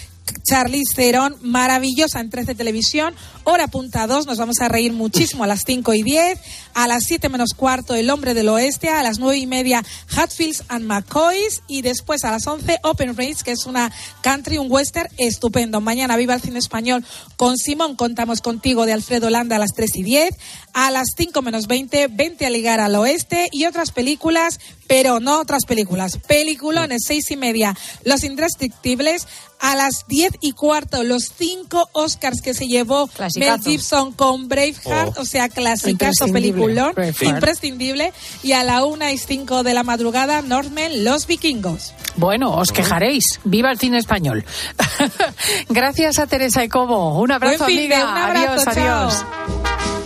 Charlize Theron, maravillosa en 13 Televisión. Hora punta 2, nos vamos a reír muchísimo a las 5 y 10. A las 7 menos cuarto, El Hombre del Oeste. A las 9 y media, Hatfields and McCoys. Y después a las 11, Open Race, que es una country, un western estupendo. Mañana viva el cine español con Simón. Contamos contigo de Alfredo Landa a las 3 y 10. A las 5 menos 20, Vente a ligar al oeste. Y otras películas, pero no otras películas. Peliculones, 6 y media, Los Indestructibles. A las 10 y cuarto, los cinco Oscars que se llevó Mel
Clasicazo.
Gibson con Braveheart,
Oh.
o sea, clasicazo peliculón,
Braveheart.
imprescindible. Y a la 1 y 5 de la madrugada, Norman, Los Vikingos.
Bueno, os quejaréis. Viva el cine español. Gracias a Teresa Ecobo. Un abrazo,
Buen de-
amiga.
un abrazo,
adiós,
chao.
adiós.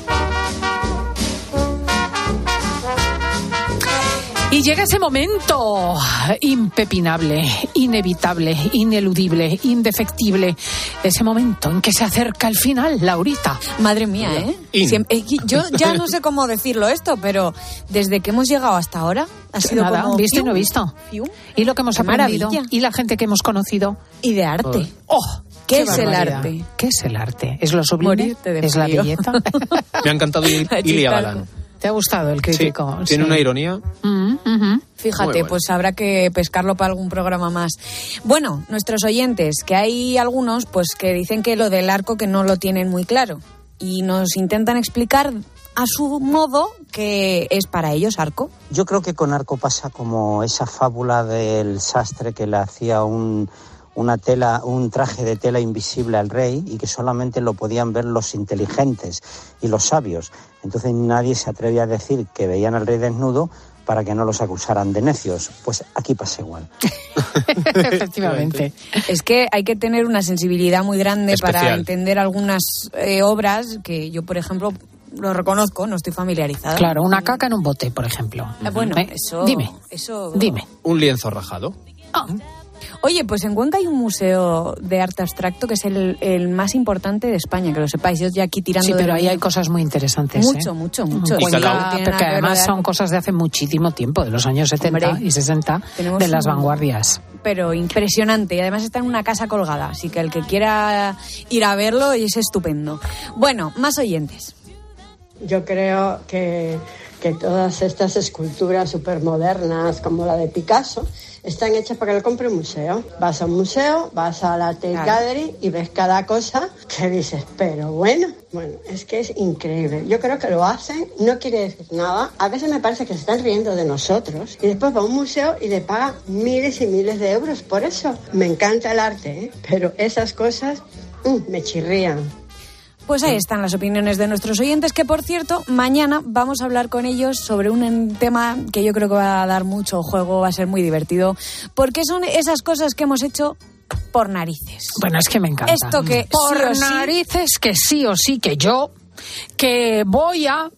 Y llega ese momento impepinable, inevitable, ineludible, indefectible. Ese momento en que se acerca el final, Laurita.
Madre mía, ¿eh? Siem- eh, Yo ya no sé cómo decirlo esto, pero desde que hemos llegado hasta ahora ha sido
Nada,
como...
visto y no visto. Y lo que hemos
Qué
aprendido
maravilla.
y la gente que hemos conocido.
Y de arte.
¡Oh!
¿Qué
qué
es el arte?
¿Qué es el arte? ¿Es lo sublime?
Morirte de
¿Es la
frío.
belleza?
Me ha encantado Il- Ilia
chispa.
¿Te ha gustado el crítico?
Sí, tiene
Sí.
una ironía.
Mm.
Fíjate,
bueno.
pues habrá que pescarlo para algún programa más. Bueno, nuestros oyentes, que hay algunos pues que dicen que lo del arco que no lo tienen muy claro y nos intentan explicar a su modo que es para ellos arco.
Yo creo que con Arco pasa como esa fábula del sastre que le hacía un, una tela, un traje de tela invisible al rey y que solamente lo podían ver los inteligentes y los sabios. Entonces nadie se atrevía a decir que veían al rey desnudo para que no los acusaran de necios. Pues aquí pasa igual.
Efectivamente.
Es que hay que tener una sensibilidad muy grande para entender algunas eh, obras que yo, por ejemplo, lo reconozco, no estoy familiarizada.
Claro, una caca en un bote, por ejemplo.
Ah, bueno,
Eh,
eso.
Dime,
Eso.
dime.
Un lienzo rajado.
Oye, pues en Cuenca hay un museo de arte abstracto que es el, el más importante de España, que lo sepáis. Yo ya aquí tirando
Sí, pero ahí
mío.
hay cosas muy interesantes.
Mucho,
¿eh?
mucho, mucho. Sí,
Cuenca,
que
además
de
son cosas de hace muchísimo tiempo, de los años 70
Hombre,
y 60,
tenemos
de las
un-
vanguardias.
Pero impresionante. Y además está en una casa colgada. Así que el que quiera ir a verlo es estupendo. Bueno, más oyentes.
Yo creo que, que todas estas esculturas supermodernas, como la de Picasso, están hechas para que lo compre un museo. Vas a un museo, vas a la Tate
Claro.
Gallery y ves cada cosa que dices, pero bueno, bueno, es que es increíble. Yo creo que lo hacen, no quiere decir nada. A veces me parece que se están riendo de nosotros y después va a un museo y le pagan miles y miles de euros por eso. Me encanta el arte, ¿eh? pero esas cosas mm, me chirrían.
Pues ahí están las opiniones de nuestros oyentes, que por cierto, mañana vamos a hablar con ellos sobre un tema que yo creo que va a dar mucho juego, va a ser muy divertido, porque son esas cosas que hemos hecho por narices.
Bueno, es que me encanta.
Esto que
Por
sí o sí-
narices que sí o sí que yo, que voy a,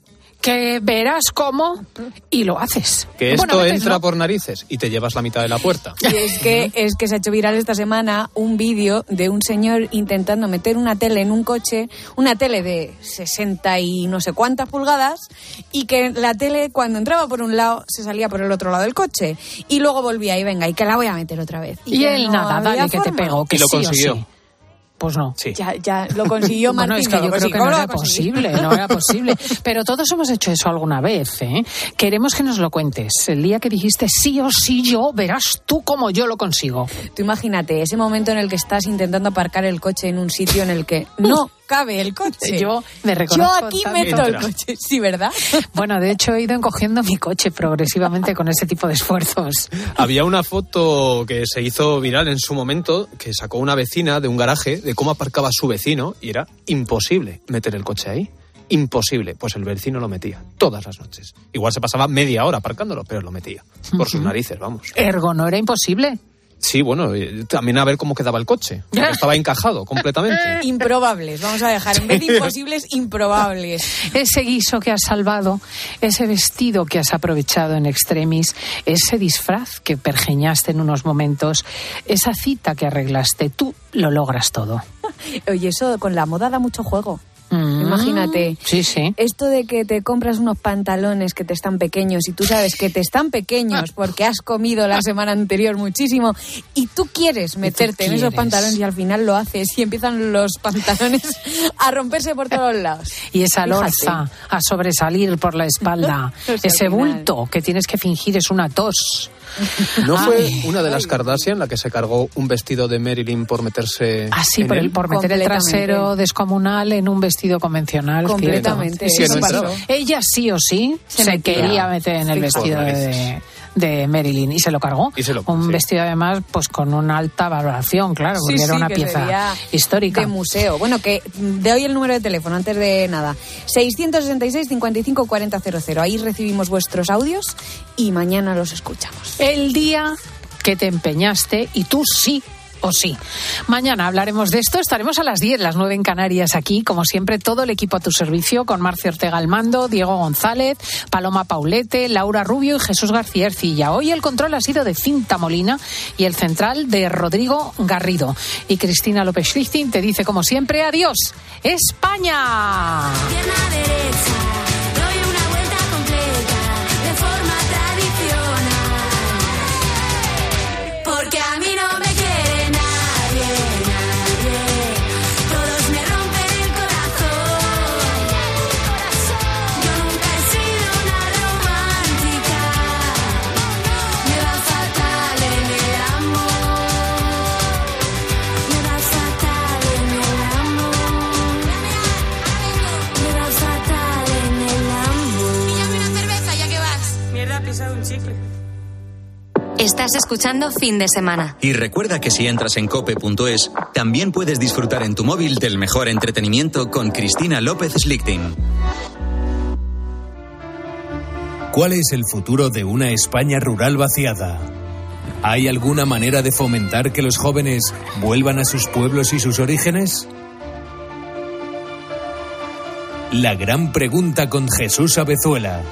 que verás cómo, y lo haces.
Que esto
Bueno, a veces
entra
no.
por narices y te llevas la mitad de la puerta.
Y es que, es que se ha hecho viral esta semana un vídeo de un señor intentando meter una tele en un coche, una tele de 60 y no sé cuántas pulgadas, y que la tele cuando entraba por un lado se salía por el otro lado del coche. Y luego volvía y venga, y que la voy a meter otra vez.
Y,
que
él
no
nada, dale que te pego, que
Y lo
sí o
consiguió.
sí. Pues no.
Ya, ya lo consiguió
Bueno,
Martín.
es que yo creo que no
¿Cómo lo
era posible, no era posible. Pero todos hemos hecho eso alguna vez, ¿eh? Queremos que nos lo cuentes. El día que dijiste sí o sí yo, verás tú cómo yo lo consigo.
Tú imagínate ese momento en el que estás intentando aparcar el coche en un sitio en el que no cabe el coche.
Yo me reconozco
Yo aquí meto el coche, sí, ¿verdad?
Bueno, de hecho he ido encogiendo mi coche progresivamente con ese tipo de esfuerzos.
Había una foto que se hizo viral en su momento que sacó una vecina de un garaje de cómo aparcaba su vecino y era imposible meter el coche ahí. Imposible. Pues el vecino lo metía todas las noches. Igual se pasaba media hora aparcándolo, pero lo metía. Por sus narices, vamos.
Ergo, no era imposible.
Sí, bueno, eh, también a ver cómo quedaba el coche. estaba encajado completamente.
Improbables, vamos a dejar. En vez de imposibles, improbables.
Ese guiso que has salvado, ese vestido que has aprovechado en extremis, ese disfraz que pergeñaste en unos momentos, esa cita que arreglaste, tú lo logras todo.
Oye, eso con la moda da mucho juego.
Mm.
Imagínate.
Sí, sí.
Esto de que te compras unos pantalones que te están pequeños y tú sabes que te están pequeños porque has comido la semana anterior muchísimo y tú quieres meterte en esos pantalones y al final lo haces y empiezan los pantalones a romperse por todos lados.
Y esa lorza a sobresalir por la espalda,
sea,
ese bulto que tienes que fingir es una tos.
¿No fue
Ay.
una de las Kardashian la que se cargó un vestido de Marilyn por meterse
Así,
en
por, el,
él?
por meter el trasero descomunal en un vestido convencional.
Completamente.
Sí, no.
Ella sí o sí
Se
se, quería meter en el vestido de. De Marilyn y se lo cargó.
Y se lo-
un
sí.
vestido además pues con una alta valoración, claro, porque
Sí,
era
sí,
una pieza histórica.
De museo. Bueno, que de hoy el número de teléfono, antes de nada. 666 55 40 00. Ahí recibimos vuestros audios y mañana los escuchamos.
El día que te empeñaste y tú sí o sí. Mañana hablaremos de esto. Estaremos a las 10, las 9 en Canarias aquí. Como siempre, todo el equipo a tu servicio con Marcio Ortega al mando, Diego González, Paloma Paulete, Laura Rubio y Jesús García Ercilla. Hoy el control ha sido de Cinta Molina y el central de Rodrigo Garrido. Y Cristina López Schlichting te dice, como siempre, adiós, España.
Estás escuchando Fin de Semana.
Y recuerda que si entras en cope.es, también puedes disfrutar en tu móvil del mejor entretenimiento con Cristina López Slichting.
¿Cuál es el futuro de una España rural vaciada? ¿Hay alguna manera de fomentar que los jóvenes vuelvan a sus pueblos y sus orígenes? La gran pregunta con Jesús Abezuela.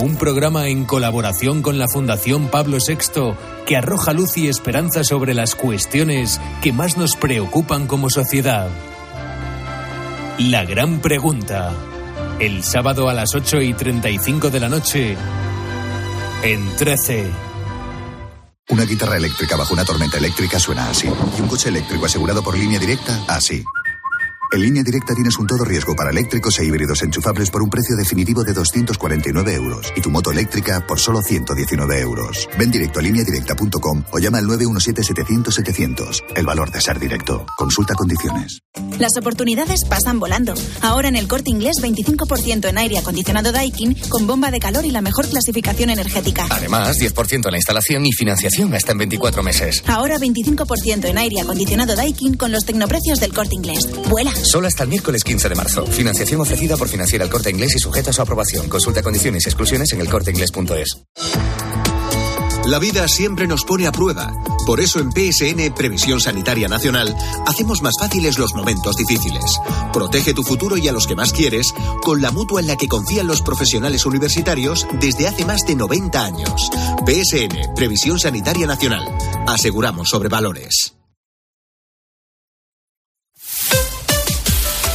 Un programa en colaboración con la Fundación Pablo VI que arroja luz y esperanza sobre las cuestiones que más nos preocupan como sociedad. La gran pregunta. El sábado a las 8 y 35 de la noche en 13.
Una guitarra eléctrica bajo una tormenta eléctrica suena así. Y un coche eléctrico asegurado por línea directa, así. En línea directa tienes un todo riesgo para eléctricos e híbridos enchufables por un precio definitivo de 249 euros y tu moto eléctrica por solo 119 euros. Ven directo a lineadirecta.com o llama al 917-700-700. El valor de ser directo. Consulta condiciones.
Las oportunidades pasan volando. Ahora en el corte inglés 25% en aire acondicionado Daikin con bomba de calor y la mejor clasificación energética.
Además, 10% en la instalación y financiación hasta en 24 meses.
Ahora 25% en aire acondicionado Daikin con los tecnoprecios del corte inglés. Vuela.
Solo hasta el miércoles 15 de marzo. Financiación ofrecida por Financiera El Corte Inglés y sujeta a su aprobación. Consulta condiciones y exclusiones en elcorteinglés.es.
La vida siempre nos pone a prueba. Por eso en PSN Previsión Sanitaria Nacional hacemos más fáciles los momentos difíciles. Protege tu futuro y a los que más quieres con la mutua en la que confían los profesionales universitarios desde hace más de 90 años. PSN Previsión Sanitaria Nacional. Aseguramos sobre valores.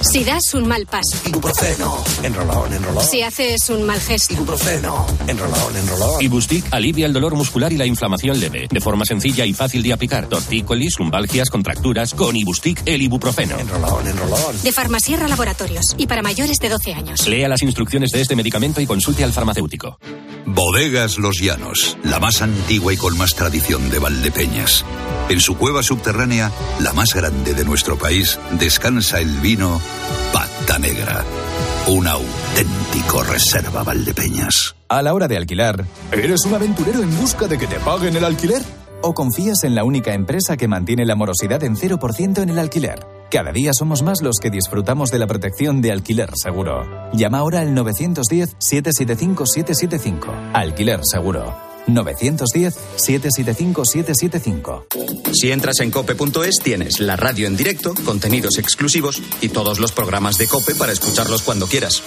Si das un mal paso.
Ibuprofeno. Enrolón, enrolón.
Si haces un mal gesto.
Ibuprofeno. Enrolón, enrolón.
Ibustic alivia el dolor muscular y la inflamación leve. De forma sencilla y fácil de aplicar. Tortícolis, lumbalgias, contracturas. Con Ibustic, el ibuprofeno.
Enrolón, enrolón.
De Farmasierra Laboratorios. Y para mayores de 12 años.
Lea las instrucciones de este medicamento y consulte al farmacéutico.
Bodegas Los Llanos, la más antigua y con más tradición de Valdepeñas. En su cueva subterránea, la más grande de nuestro país, descansa el vino Pata Negra. Un auténtico reserva Valdepeñas.
A la hora de alquilar, ¿eres un aventurero en busca de que te paguen el alquiler? ¿O confías en la única empresa que mantiene la morosidad en 0% en el alquiler? Cada día somos más los que disfrutamos de la protección de alquiler seguro. Llama ahora al 910-775-775. Alquiler seguro. 910-775-775.
Si entras en cope.es tienes la radio en directo, contenidos exclusivos y todos los programas de cope para escucharlos cuando quieras.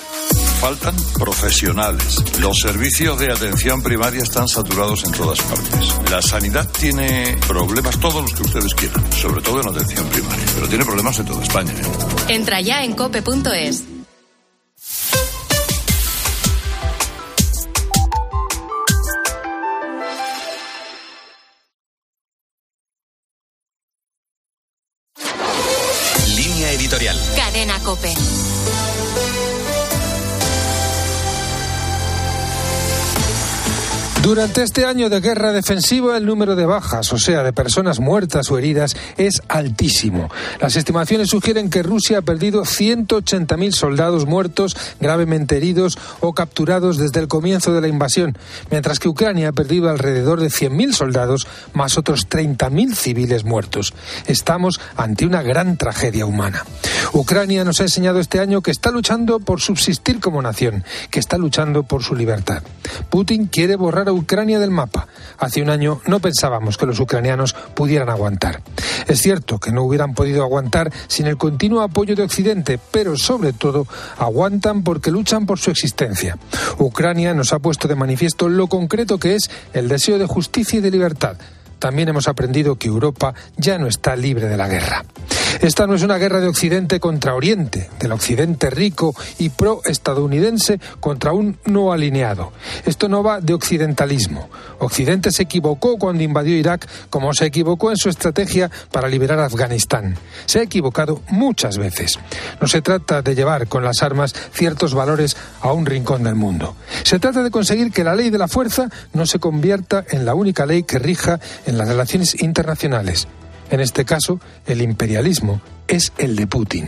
Faltan profesionales. Los servicios de atención primaria están saturados en todas partes. La sanidad tiene problemas todos los que ustedes quieran, sobre todo en atención primaria, pero tiene problemas en toda España. ¿eh?
Entra ya en cope.es.
Durante este año de guerra defensiva, el número de bajas, o sea, de personas muertas o heridas, es altísimo. Las estimaciones sugieren que Rusia ha perdido 180.000 soldados muertos, gravemente heridos o capturados desde el comienzo de la invasión, mientras que Ucrania ha perdido alrededor de 100.000 soldados, más otros 30.000 civiles muertos. Estamos ante una gran tragedia humana. Ucrania nos ha enseñado este año que está luchando por subsistir como nación, que está luchando por su libertad. Putin quiere borrar a Ucrania del mapa. Hace un año no pensábamos que los ucranianos pudieran aguantar. Es cierto que no hubieran podido aguantar sin el continuo apoyo de Occidente, pero sobre todo aguantan porque luchan por su existencia. Ucrania nos ha puesto de manifiesto lo concreto que es el deseo de justicia y de libertad también hemos aprendido que Europa ya no está libre de la guerra. Esta no es una guerra de Occidente contra Oriente, del Occidente rico y pro-estadounidense contra un no alineado. Esto no va de occidentalismo. Occidente se equivocó cuando invadió Irak, como se equivocó en su estrategia para liberar Afganistán. Se ha equivocado muchas veces. No se trata de llevar con las armas ciertos valores a un rincón del mundo. Se trata de conseguir que la ley de la fuerza no se convierta en la única ley que rija en las relaciones internacionales. En este caso, el imperialismo es el de Putin.